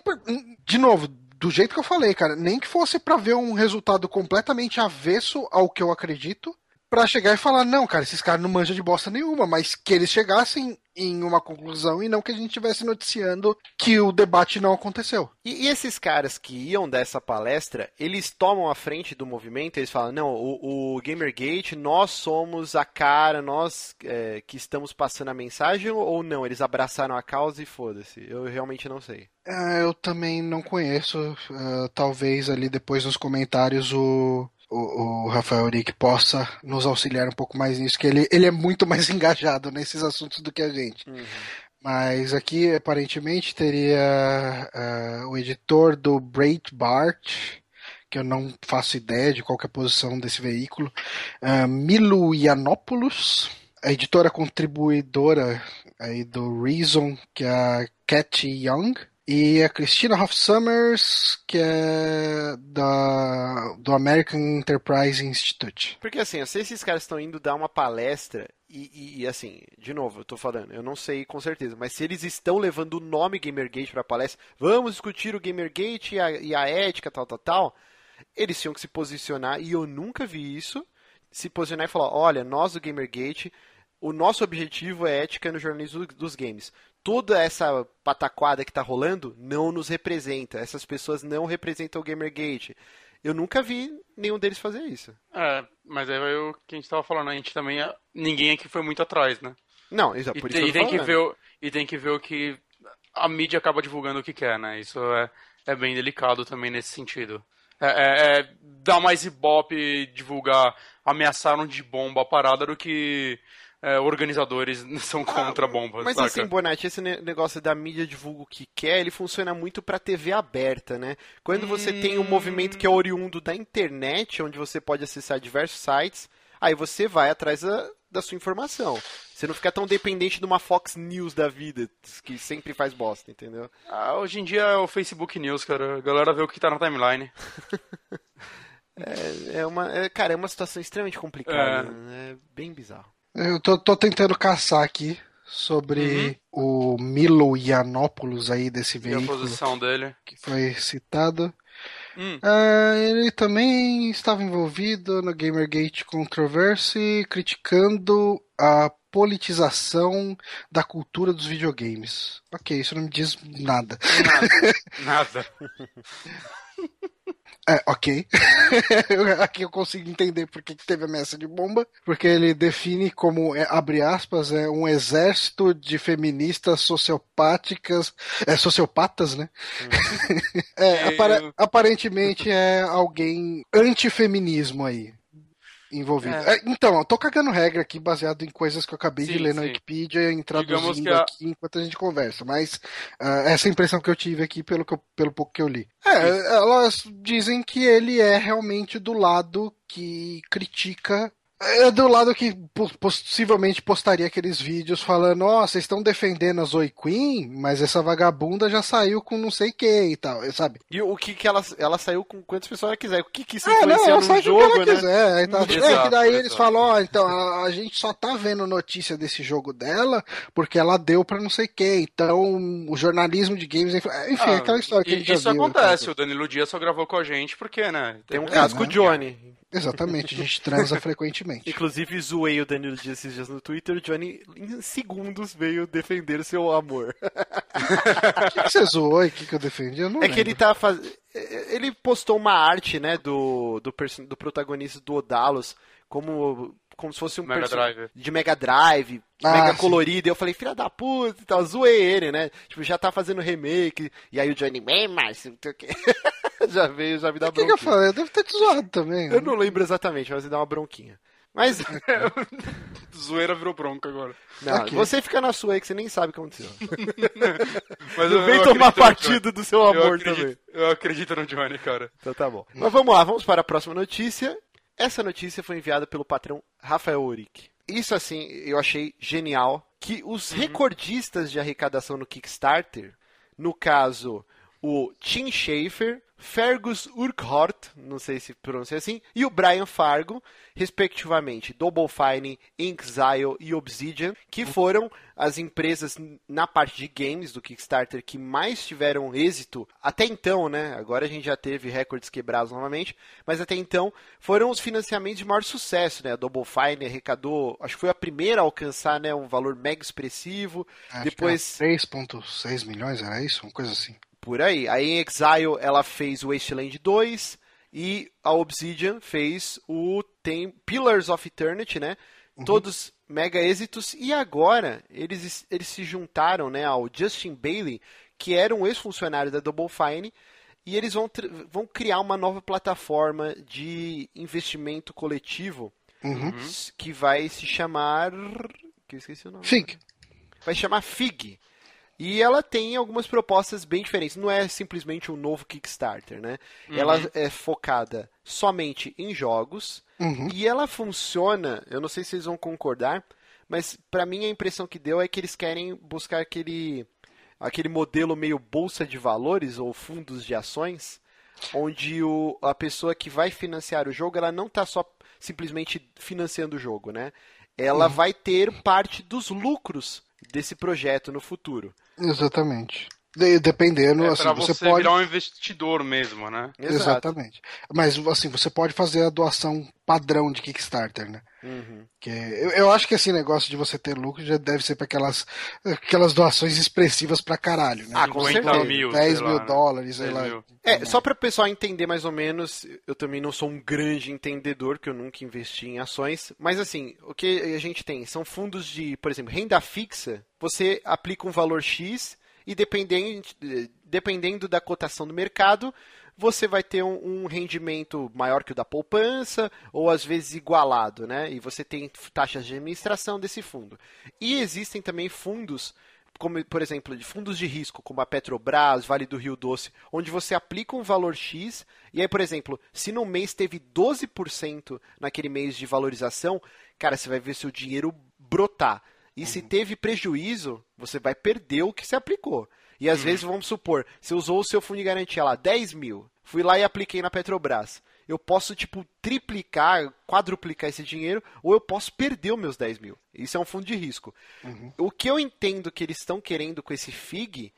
de novo, do jeito que eu falei, cara, nem que fosse para ver um resultado completamente avesso ao que eu acredito, para chegar e falar não, cara, esses caras não manjam de bosta nenhuma, mas que eles chegassem em uma conclusão e não que a gente estivesse noticiando que o debate não aconteceu. E, e esses caras que iam dessa palestra, eles tomam a frente do movimento, eles falam, não, o, o Gamergate, nós somos a cara, nós é, que estamos passando a mensagem, ou não? Eles abraçaram a causa e foda-se. Eu realmente não sei. Ah, eu também não conheço. ah, talvez ali depois nos comentários o, o, o Rafael Uric possa nos auxiliar um pouco mais nisso, que ele, ele é muito mais engajado nesses assuntos do que a gente. Mas aqui, aparentemente, teria ah, o editor do Breitbart, que eu não faço ideia de qual é a posição desse veículo, ah, Milo Yiannopoulos, a editora contribuidora aí do Reason, que é a Cat Young, e a Christina Hoff Summers, que é da, do American Enterprise Institute. Porque assim, eu sei se esses caras estão indo dar uma palestra e, e- e, assim, de novo, eu tô falando, eu não sei com certeza, mas se eles estão levando o nome Gamergate pra palestra, vamos discutir o Gamergate e a, e a ética, tal, tal, tal, eles tinham que se posicionar, e eu nunca vi isso, se posicionar e falar, olha, nós do Gamergate, o nosso objetivo é ética no jornalismo dos games. Toda essa pataquada que tá rolando não nos representa. Essas pessoas não representam o Gamergate. Eu nunca vi nenhum deles fazer isso. É, mas aí vai o que a gente tava falando, a gente também. Ninguém aqui foi muito atrás, né? Não, isso, E, por tem- isso e tem tô que falando. ver o, e tem que ver o que a mídia acaba divulgando o que quer, né? Isso é, é bem delicado também nesse sentido. É, é- é dar mais ibope, divulgar, ameaçaram de bomba a parada do que é, organizadores são contra bombas. Mas saca? assim, Bonatti, esse ne- negócio da mídia divulga o que quer, ele funciona muito pra TV aberta, né? Quando você tem um movimento que é oriundo da internet, onde você pode acessar diversos sites, aí você vai atrás da, da sua informação. Você não fica tão dependente de uma Fox News da vida, que sempre faz bosta, entendeu? Ah, hoje em dia é o Facebook News, cara. A galera vê o que tá na timeline. É, é uma, é, cara, é uma situação extremamente complicada, né? é bem bizarro. Eu tô, tô tentando caçar aqui sobre o Milo Yiannopoulos aí desse E a veículo posição dele. que foi citado. Hum. Ah, ele também estava envolvido no Gamergate Controversy, criticando a politização da cultura dos videogames. Ok, isso não me diz nada. Nada. Nada. É, ok. Aqui eu consigo entender por que teve ameaça de bomba, porque ele define como, é, abre aspas, é um exército de feministas sociopáticas, é, sociopatas, né? Uhum. é, apara aparentemente é alguém antifeminismo aí envolvido. É. É, então, eu tô cagando regra aqui baseado em coisas que eu acabei sim, de ler na Wikipedia e traduzindo a... aqui enquanto a gente conversa, mas uh, essa é impressão que eu tive aqui pelo, eu, pelo pouco que eu li. É, elas dizem que ele é realmente do lado que critica é do lado que possivelmente postaria aqueles vídeos falando, ó, oh, vocês estão defendendo a Zoe Queen, mas essa vagabunda já saiu com não sei que e tal, sabe? E o que que ela, ela saiu com quantas pessoas ela quiser, o que que isso é, influencia não, ela no jogo, que ela né? Quiser, então, exato, é que daí exato. eles falam, ó, oh, então, a, a, gente só tá vendo notícia desse jogo dela porque ela deu pra não sei que, então o jornalismo de games, enfim, ah, aquela história que a gente Isso já viu, acontece, então. o Danilo Dias só gravou com a gente porque, né? Tem um caso é, com o Johnny. Exatamente, a gente transa frequentemente. Inclusive, zoei o Danilo Dias esses dias no Twitter. O Johnny, em segundos, veio defender seu amor. O que, que, você zoou e o que, que eu defendi? Eu não é lembro. que ele tá fazendo. Ele postou uma arte, né, do, do, do protagonista do Odalos, como como se fosse um Mega Drive. de Mega Drive, ah, mega sim. colorido. E eu falei, filha da puta e tal, zoei ele, né? Tipo, já tá fazendo remake. E aí o Johnny, mas não sei o que. já veio, já me dá bronquinha. O que, que eu falei? Eu devo ter te zoado também. Eu né? não lembro exatamente, mas me dá uma bronquinha. Mas. Zoeira virou bronca agora. Não, okay. você fica na sua aí que você nem sabe o que aconteceu. Mas não vem tomar partido do seu amor eu acredito, também. Eu acredito no Johnny, cara. Então tá bom. Mas vamos lá, vamos para a próxima notícia. Essa notícia foi enviada pelo patrão Rafael Uric. Isso, assim, eu achei genial. Que os uhum. recordistas de arrecadação no Kickstarter, no caso, o Tim Schafer, Fergus Urquhart, não sei se pronuncia assim, e o Brian Fargo, respectivamente, Double Fine, Inxile e Obsidian, que foram as empresas na parte de games do Kickstarter que mais tiveram êxito até então, né? Agora a gente já teve recordes quebrados novamente, mas até então foram os financiamentos de maior sucesso, né? A Double Fine arrecadou, acho que foi a primeira a alcançar, né, um valor mega expressivo. Acho Depois 3.6 milhões, era isso, uma coisa assim por aí. Aí em Exile ela fez o Wasteland 2 e a Obsidian fez o tem Pillars of Eternity, né? Uhum. Todos mega êxitos e agora eles, eles se juntaram, né, ao Justin Bailey, que era um ex-funcionário da Double Fine, e eles vão, vão criar uma nova plataforma de investimento coletivo uhum. que vai se chamar que eu esqueci o nome. FIG. Vai chamar FIG. E ela tem algumas propostas bem diferentes. Não é simplesmente um novo Kickstarter, né? Uhum. Ela é focada somente em jogos. Uhum. E ela funciona, eu não sei se vocês vão concordar, mas para mim a impressão que deu é que eles querem buscar aquele, aquele modelo meio bolsa de valores ou fundos de ações, onde o, a pessoa que vai financiar o jogo, ela não está só simplesmente financiando o jogo, né? Ela uhum. vai ter parte dos lucros desse projeto no futuro. Exatamente. Dependendo, é, assim, você, você pode virar um investidor mesmo, né? Exatamente. Mas assim, você pode fazer a doação padrão de Kickstarter, né? Uhum. Que eu, eu, acho que esse negócio de você ter lucro já deve ser para aquelas aquelas doações expressivas pra caralho, né? Ah, com 50 mil, 10 mil lá, né? dólares, sei lá. Mil. É, só para o pessoal entender mais ou menos, eu também não sou um grande entendedor, que eu nunca investi em ações, mas assim, o que a gente tem são fundos de, por exemplo, renda fixa, você aplica um valor X e dependendo, dependendo da cotação do mercado, você vai ter um, um, rendimento maior que o da poupança, ou às vezes igualado, né? E você tem taxas de administração desse fundo. E existem também fundos, como por exemplo, de fundos de risco, como a Petrobras, Vale do Rio Doce, onde você aplica um valor X, e aí, por exemplo, se no mês teve 12% naquele mês de valorização, cara, você vai ver seu dinheiro brotar. E uhum. se teve prejuízo, você vai perder o que você aplicou. E às uhum. vezes, vamos supor, você usou o seu fundo de garantia lá, 10 mil. Fui lá e apliquei na Petrobras. Eu posso, tipo, triplicar, quadruplicar esse dinheiro, ou eu posso perder os meus 10 mil. Isso é um fundo de risco. Uhum. O que eu entendo que eles estão querendo com esse FIG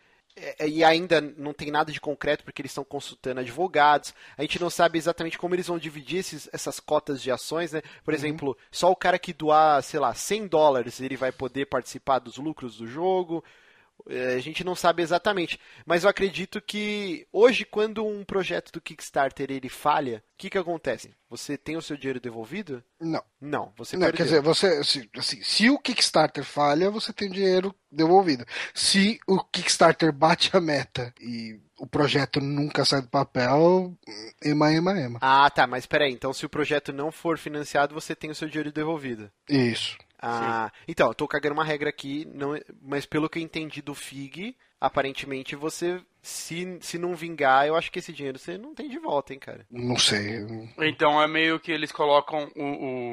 e ainda não tem nada de concreto porque eles estão consultando advogados. A gente não sabe exatamente como eles vão dividir esses, essas cotas de ações, né? Por uhum. exemplo, só o cara que doar, sei lá, 100 dólares ele vai poder participar dos lucros do jogo. É, a gente não sabe exatamente, mas eu acredito que hoje, quando um projeto do Kickstarter ele falha, o que, que acontece? Você tem o seu dinheiro devolvido? Não. Não, você Não, perdeu. quer dizer, você, se, assim, se o Kickstarter falha, você tem dinheiro devolvido. Se o Kickstarter bate a meta e o projeto nunca sai do papel, ema, ema, ema. Ah, tá, mas peraí, então se o projeto não for financiado, você tem o seu dinheiro devolvido. Isso. Ah, então, eu tô cagando uma regra aqui, não, mas pelo que eu entendi do FIG, aparentemente você, se, se não vingar, eu acho que esse dinheiro você não tem de volta, hein, cara. Não sei. Então é meio que eles colocam o.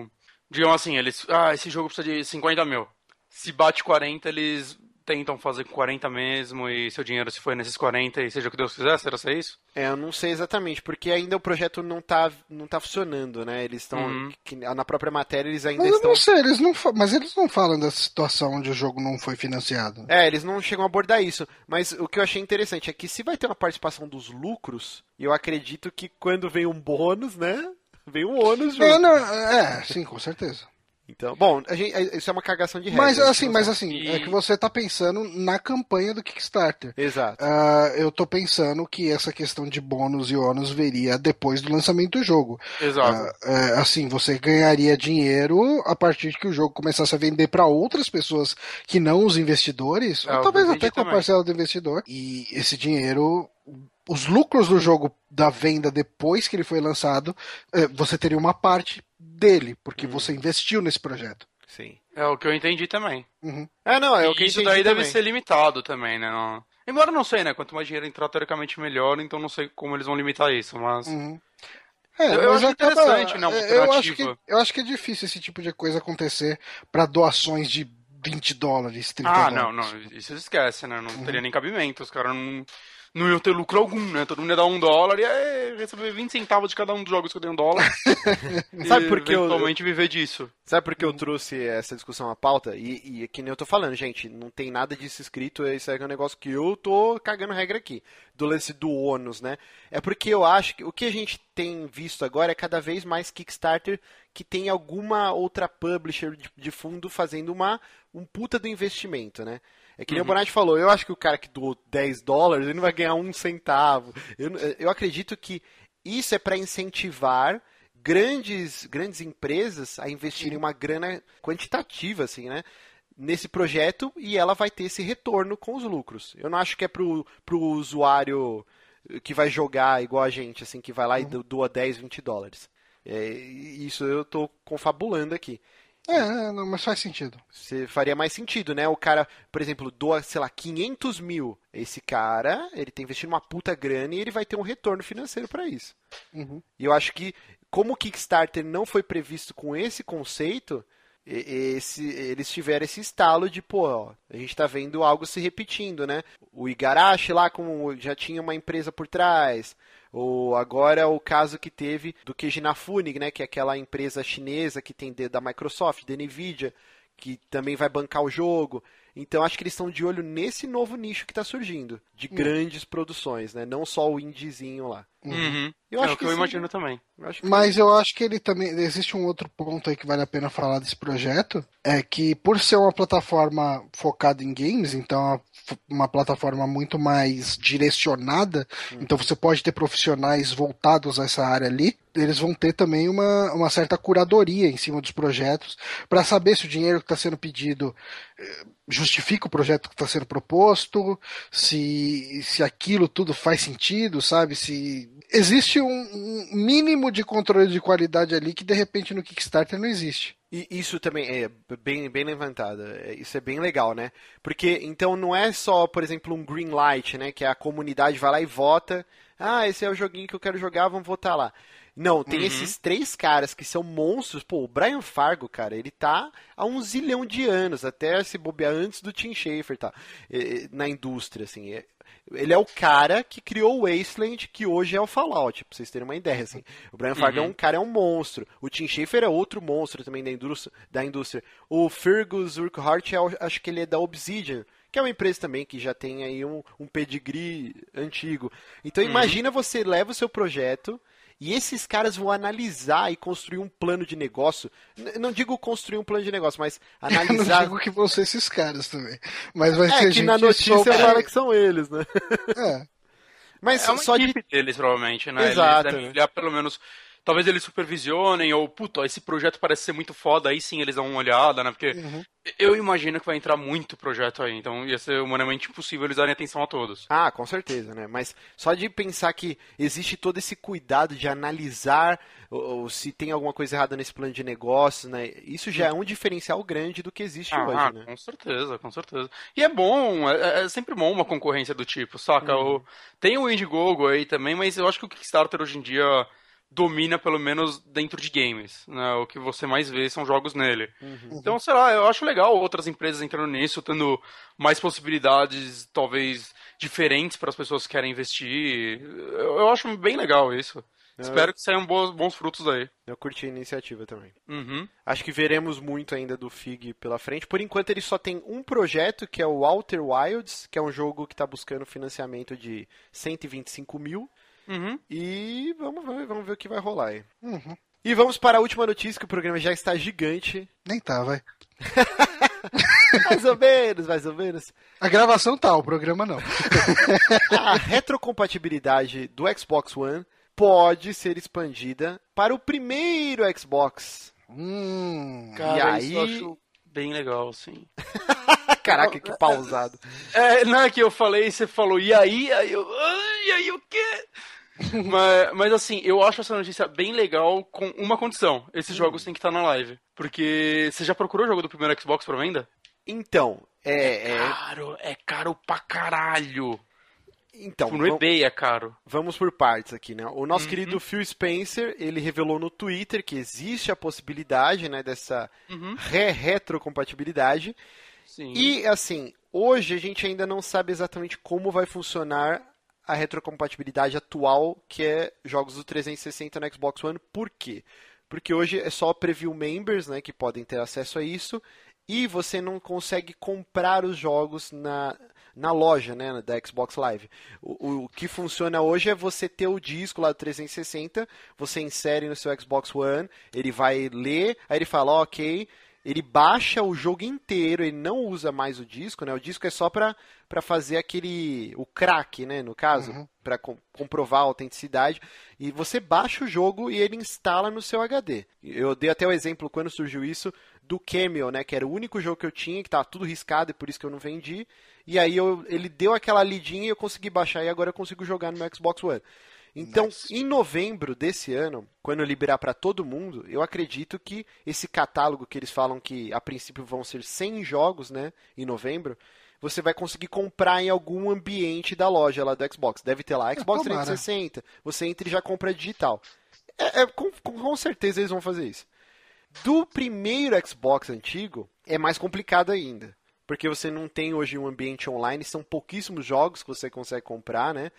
o digamos assim, eles. Ah, esse jogo precisa de 50 mil. Se bate 40, eles tentam fazer com 40 mesmo e seu dinheiro se foi nesses 40 e seja o que Deus quiser, será ser isso? É, eu não sei exatamente, porque ainda o projeto não tá, não tá funcionando, né? Eles estão. Uhum. Na própria matéria, eles ainda Mas eu estão. não sei, eles não fa- mas eles não falam da situação onde o jogo não foi financiado. É, eles não chegam a abordar isso. Mas o que eu achei interessante é que se vai ter uma participação dos lucros, eu acredito que quando vem um bônus, né? Vem um ônus junto. É, não, é, sim, com certeza. Então, bom, a gente, isso é uma cagação de regra. Mas gente assim, mas sabe. assim, E- é que você tá pensando na campanha do Kickstarter. Exato. Ah, eu tô pensando que essa questão de bônus e ônus veria depois do lançamento do jogo. Exato. Ah, é, assim, você ganharia dinheiro a partir de que o jogo começasse a vender para outras pessoas que não os investidores, É, ou talvez até com a parcela do investidor. E esse dinheiro, os lucros do jogo da venda depois que ele foi lançado, você teria uma parte dele, porque Hum. você investiu nesse projeto. Sim. É o que eu entendi também. Uhum. É, não, é o que isso daí deve também. ser limitado também, né? Não- Embora eu não sei, né? Quanto mais dinheiro entrar, teoricamente melhor, então não sei como eles vão limitar isso, mas. Uhum. É, Eu- eu acho acaba- interessante, né, é, eu acho, que, eu acho que é difícil esse tipo de coisa acontecer para doações de 20 dólares, 30 Ah, dólares. não, não, isso esquece, né? Não Uhum. teria nem cabimento, os caras não, não iam ter lucro algum, né? Todo mundo ia dar um dólar e ia receber 20 centavos de cada um dos jogos que eu dei um dólar. Sabe por que eu- eventualmente viver disso. Sabe por que eu trouxe essa discussão à pauta? E, e que nem eu tô falando, gente, não tem nada disso escrito, isso é um negócio que eu tô cagando regra aqui. Do lance do ônus, né? É porque eu acho que o que a gente tem visto agora é cada vez mais Kickstarter que tem alguma outra publisher de, de fundo fazendo uma, um puta do investimento, né? É que nem o Bonatti falou, eu acho que o cara que doou 10 dólares, ele não vai ganhar um centavo. Eu, eu acredito que isso é para incentivar grandes, grandes empresas a investirem uma grana quantitativa, assim, né? Nesse projeto e ela vai ter esse retorno com os lucros. Eu não acho que é pro, pro usuário que vai jogar igual a gente, assim, que vai lá e do- doa 10, 20 dólares. É, isso eu tô confabulando aqui. É, é, não, mas faz sentido. Você faria mais sentido, né? O cara, por exemplo, doa, sei lá, 500 mil. Esse cara, ele tá investindo uma puta grana e ele vai ter um retorno financeiro para isso. Uhum. E eu acho que, como o Kickstarter não foi previsto com esse conceito, esse, eles tiveram esse estalo de, pô, ó, a gente tá vendo algo se repetindo, né? O Igarashi lá como já tinha uma empresa por trás. Ou agora o caso que teve do Kijinafune, né? Que é aquela empresa chinesa que tem de- da Microsoft, da Nvidia, que também vai bancar o jogo. Então acho que eles estão de olho nesse novo nicho que está surgindo, de grandes produções, né? Não só o indiezinho lá. Uhum. Eu é acho o que que eu sim. imagino também. Eu que Mas eu acho que ele também. Existe um outro ponto aí que vale a pena falar desse projeto. É que por ser uma plataforma focada em games, então é uma, plataforma muito mais direcionada, então você pode ter profissionais voltados a essa área ali. Eles vão ter também uma, uma certa curadoria em cima dos projetos para saber se o dinheiro que está sendo pedido eh, justifica o projeto que está sendo proposto, se, se aquilo tudo faz sentido, sabe? Se existe um, um mínimo de controle de qualidade ali que de repente no Kickstarter não existe. E isso também é bem, bem levantado. É, Isso é bem legal, né? Porque então não é só, por exemplo, um green light, né? Que a comunidade vai lá e vota. Ah, esse é o joguinho que eu quero jogar, vamos votar lá. Não, tem Uhum. esses três caras que são monstros. Pô, o Brian Fargo, cara, ele tá há um zilhão de anos, até se bobear antes do Tim Schafer, tá? É, é, Na indústria, assim. É- Ele é o cara que criou o Wasteland, que hoje é o Fallout, pra vocês terem uma ideia, assim. O Brian Fargo é Uhum. um cara, é um monstro. O Tim Schafer é outro monstro também da indústria. Da indústria. O Fergus Urquhart, é, acho que ele é da Obsidian, que é uma empresa também que já tem aí um, um pedigree antigo. Então Uhum. imagina você leva o seu projeto E esses caras vão analisar e construir um plano de negócio. N- não digo construir um plano de negócio, mas Eu não analisar. digo que vão ser esses caras também. Mas vai é ser que gente na notícia só- fala que são eles, né? É. Mas É uma só de. equipe deles, provavelmente, né? Exato, Eles devem olhar pelo menos. Talvez eles supervisionem, ou, puta, esse projeto parece ser muito foda, aí sim eles dão uma olhada, né? Porque Uhum. eu imagino que vai entrar muito projeto aí, então ia ser humanamente impossível eles darem atenção a todos. Ah, com certeza, né? Mas só de pensar que existe todo esse cuidado de analisar ou, ou se tem alguma coisa errada nesse plano de negócio, né? Isso já é um diferencial grande do que existe Ah, hoje, né? com certeza, com certeza. E é bom, é, é sempre bom uma concorrência do tipo, saca? Uhum. O- tem o Indiegogo aí também, mas eu acho que o Kickstarter hoje em dia domina pelo menos dentro de games, né? O que você mais vê são jogos nele. Uhum. Então, sei lá, eu acho legal outras empresas entrando nisso, tendo mais possibilidades, talvez, diferentes para as pessoas que querem investir. Eu, eu acho bem legal isso. Eu- Espero que saiam bons, bons frutos daí. Eu curti a iniciativa também. Uhum. Acho que veremos muito ainda do FIG pela frente. Por enquanto ele só tem um projeto, que é o Outer Wilds, que é um jogo que está buscando financiamento de 125 mil. Uhum. E vamos ver, vamos ver o que vai rolar aí. Uhum. E vamos para a última notícia, que o programa já está gigante. Nem tá, vai. Mais ou menos, mais ou menos. A gravação tá, o programa não. A retrocompatibilidade do Xbox One pode ser expandida para o primeiro Xbox. Hum. Cara, E isso eu aí- acho bem legal, sim. Caraca, que pausado. É, não é que eu falei, você falou, e aí? Aí eu, "Ah, e aí o quê? mas, mas assim, eu acho essa notícia bem legal com uma condição. Esses jogos têm que estar na live. Porque você já procurou o jogo do primeiro Xbox pra venda? Então, é, é- Caro, é caro pra caralho. então Tipo, no eBay é caro. vamos por partes aqui, né? O nosso Uhum. querido Phil Spencer, ele revelou no Twitter que existe a possibilidade, né, dessa Uhum. re-retrocompatibilidade. E assim, hoje a gente ainda não sabe exatamente como vai funcionar a retrocompatibilidade atual, que é jogos do 360 no Xbox One. Por quê? Porque hoje é só preview members, né, que podem ter acesso a isso, e você não consegue comprar os jogos na, na loja, né, da Xbox Live. O, o que funciona hoje é você ter o disco lá do 360, você insere no seu Xbox One, ele vai ler, aí ele fala, "Ó, ok, ele baixa o jogo inteiro, ele não usa mais o disco, né? O disco é só para fazer aquele o crack, né, no caso, Uhum. para comprovar a autenticidade, e você baixa o jogo e ele instala no seu HD. Eu dei até o exemplo quando surgiu isso do Cameo, né, que era o único jogo que eu tinha que tava tudo riscado e por isso que eu não vendi. E aí eu- ele deu aquela lidinha e eu consegui baixar e agora eu consigo jogar no meu Xbox One. Então, Nice. em novembro desse ano, quando liberar para todo mundo, eu acredito que esse catálogo que eles falam que a princípio vão ser 100 jogos, né, em novembro, você vai conseguir comprar em algum ambiente da loja lá do Xbox. Deve ter lá Xbox tomara. 360. Você entra e já compra digital. É, é, com- com certeza eles vão fazer isso. Do primeiro Xbox antigo, é mais complicado ainda. Porque você não tem hoje um ambiente online, são pouquíssimos jogos que você consegue comprar, né?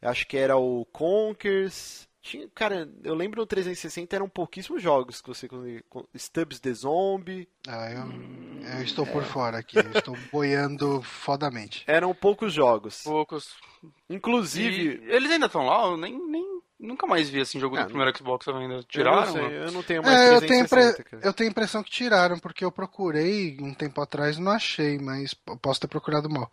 Eu acho que era o Conkers. Tinha, cara, eu lembro no 360 eram pouquíssimos jogos que você. Stubbs the Zombie. Ah, eu, eu estou por fora aqui. Eu estou boiando fodamente. Eram poucos jogos. Poucos. Inclusive. E eles ainda estão lá? Eu nem, nem nunca mais vi assim jogo Ah, do primeiro Xbox ainda. eu Tiraram? não sei, mano? eu não tenho mais É, eu tenho, 360, impre- cara. eu tenho a impressão que tiraram, porque eu procurei um tempo atrás e não achei, mas eu posso ter procurado mal.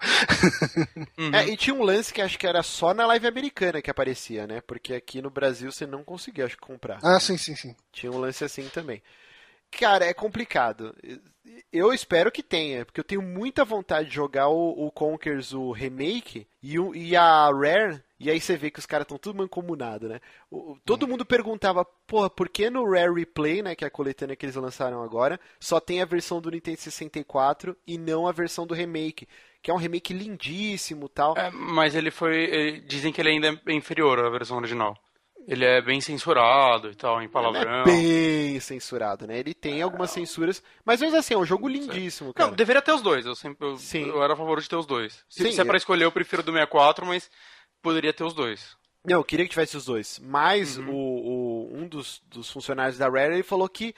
Uhum. É, e tinha um lance que acho que era só na live americana que aparecia, né? Porque aqui no Brasil você não conseguia, acho que, comprar. Ah, sim, sim, sim. Tinha um lance assim também. Cara, é complicado. Eu espero que tenha, porque eu tenho muita vontade de jogar o, o Conkers, o remake, e, o- e a Rare, e aí você vê que os caras estão tudo mancomunado, né? O- todo mundo perguntava, porra, por que no Rare Replay, né, que é a coletânea que eles lançaram agora, só tem a versão do Nintendo 64 e não a versão do remake, que é um remake lindíssimo tal. É, mas ele foi. ele- dizem que ele ainda é inferior à versão original. Ele é bem censurado e tal, em Não palavrão. é bem censurado, né? Ele tem algumas censuras, mas mesmo assim, é um jogo lindíssimo, cara. Não, deveria ter os dois. Eu sempre eu, Sim. eu era a favor de ter os dois. Se, Sim, se é é. pra escolher, eu prefiro do 64, mas poderia ter os dois. Não, eu queria que tivesse os dois. Mas Uhum. o, o- um dos, dos funcionários da Rare ele falou que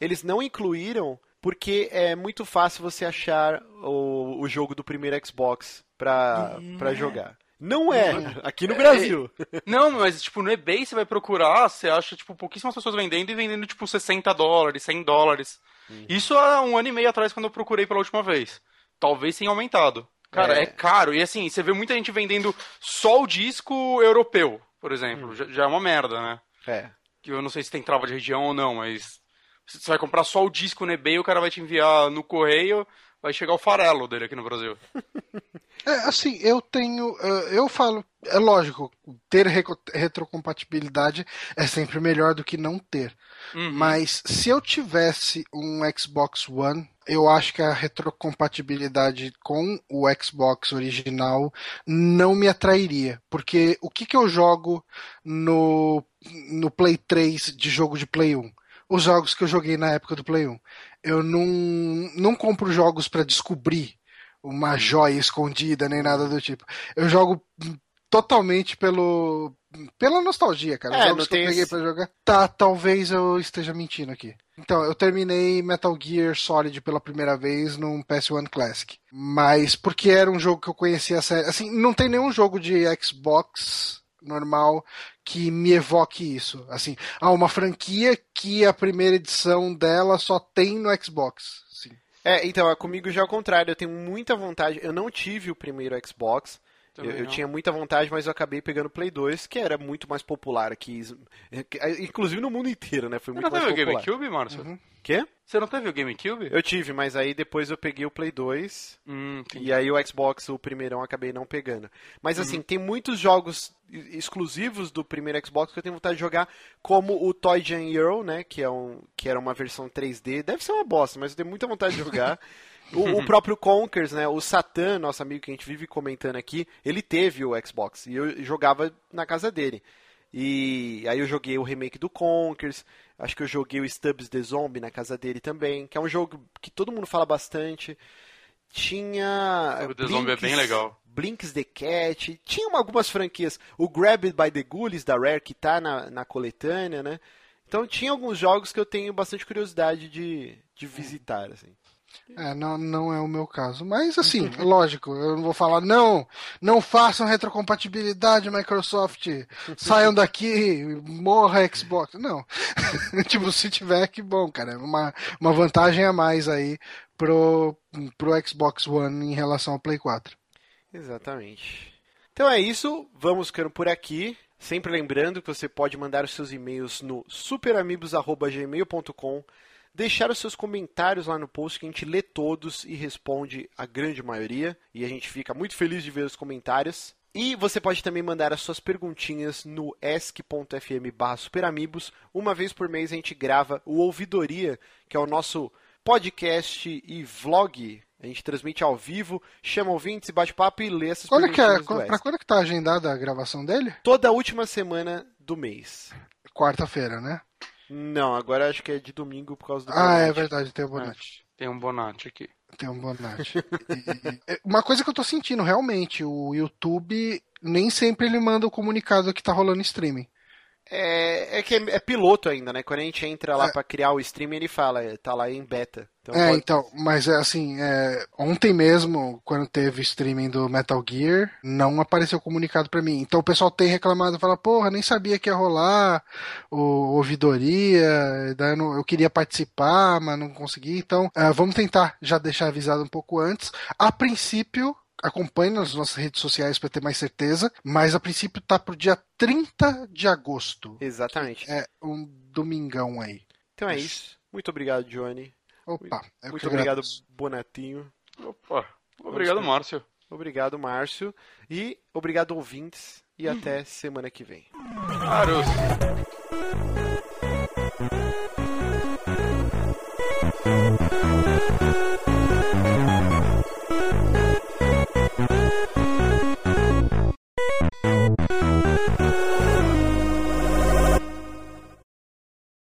eles não incluíram porque é muito fácil você achar o, o jogo do primeiro Xbox pra, Uhum. pra jogar. Não é, aqui no Brasil. Não, mas tipo, no eBay você vai procurar, você acha tipo pouquíssimas pessoas vendendo e vendendo tipo 60 dólares, 100 dólares. Isso há um ano e meio atrás quando eu procurei pela última vez. Talvez tenha aumentado. Cara, É. é, caro. E assim, você vê muita gente vendendo só o disco europeu, por exemplo. Já, já é uma merda, né? É. Que eu não sei se tem trava de região ou não, mas você vai comprar só o disco no eBay, o cara vai te enviar no correio, vai chegar o farelo dele aqui no Brasil. É, assim, eu tenho. eh, Eu falo, é lógico, ter retrocompatibilidade é sempre melhor do que não ter. Uhum. Mas se eu tivesse um Xbox One, eu acho que a retrocompatibilidade com o Xbox original não me atrairia. Porque o que, que eu jogo no, no Play 3 de jogo de Play 1? Os jogos que eu joguei na época do Play 1. Eu não, não compro jogos para descobrir uma joia escondida nem nada do tipo. Eu jogo totalmente pelo pela nostalgia, cara. É, jogos que eu peguei esse- pra jogar. Tá, talvez eu esteja mentindo aqui. Então, eu terminei Metal Gear Solid pela primeira vez num PS1 Classic. Mas porque era um jogo que eu conhecia a série. Assim, não tem nenhum jogo de Xbox normal que me evoque isso. Assim, ah, uma franquia que a primeira edição dela só tem no Xbox. Sim. É, então, é, comigo já é o contrário, eu tenho muita vontade. Eu não tive o primeiro Xbox. Eu, eu tinha muita vontade, mas eu acabei pegando o Play 2, que era muito mais popular aqui. Inclusive no mundo inteiro, né? Foi Você muito não mais teve o popular. GameCube, Márcio? Uhum. Quê? Você não teve o GameCube? Eu tive, mas aí depois eu peguei o Play 2 Hum, e aí o Xbox, o primeirão, acabei não pegando. Mas assim, tem muitos jogos exclusivos do primeiro Xbox que eu tenho vontade de jogar, como o Toy Jam Earl, né? Que, é um, que era uma versão 3D. Deve ser uma bosta, mas eu tenho muita vontade de jogar. O, o próprio Conkers, né? O Satan, nosso amigo que a gente vive comentando aqui, ele teve o Xbox e eu jogava na casa dele. E aí eu joguei o remake do Conkers, acho que eu joguei o Stubbs the Zombie na casa dele também, que é um jogo que todo mundo fala bastante. Tinha. O The Zombie é bem legal. Blinks the Cat, tinha uma- algumas franquias. O Grabbed by the Ghoulies da Rare, que tá na, na coletânea, né? Então tinha alguns jogos que eu tenho bastante curiosidade de, de visitar, assim. É, não, não é o meu caso. Mas assim, lógico, eu não vou falar, não, não façam retrocompatibilidade, Microsoft. Saiam daqui, morra Xbox. Não. tipo, se tiver, que bom, cara. Uma, uma vantagem a mais aí pro, pro Xbox One em relação ao Play 4. Exatamente. Então é isso, vamos ficando por aqui. Sempre lembrando que você pode mandar os seus e-mails no superamigos.gmail.com, deixar os seus comentários lá no post que a gente lê todos e responde a grande maioria. E a gente fica muito feliz de ver os comentários. E você pode também mandar as suas perguntinhas no barra superamigos. Uma vez por mês a gente grava o Ouvidoria, que é o nosso podcast e vlog. A gente transmite ao vivo, chama ouvintes, bate papo e lê essas Quando é que é, perguntinhas pra quando é que tá agendada a gravação dele? Toda última semana do mês. Quarta-feira, né? Não, agora acho que é de domingo por causa do Ah, é Bonatti. verdade, tem o Bonatti. Tem um Bonatti aqui. Tem um Bonatti. E- e- uma coisa que eu tô sentindo, realmente, o YouTube nem sempre ele manda o comunicado que tá rolando streaming. É, é que é, é piloto ainda, né? Quando a gente entra lá É. pra criar o stream, ele fala, é, tá lá em beta. Então, é, pode- então, mas é assim, é, ontem mesmo, quando teve streaming do Metal Gear, não apareceu comunicado pra mim. Então o pessoal tem reclamado, fala, porra, nem sabia que ia rolar o ouvidoria, daí eu, não- eu queria participar, mas não consegui. Então, é, vamos tentar já deixar avisado um pouco antes. A princípio, acompanhe nas nossas redes sociais pra ter mais certeza, mas a princípio tá pro dia 30 de agosto. Exatamente. É um domingão aí. Então é isso. Muito obrigado, Johnny. Opa, eu Muito obrigado, agradeço. Bonatinho. Opa. Obrigado, Vamos Márcio. Obrigado, Márcio. E obrigado, ouvintes. E Uhum. até semana que vem. Aros.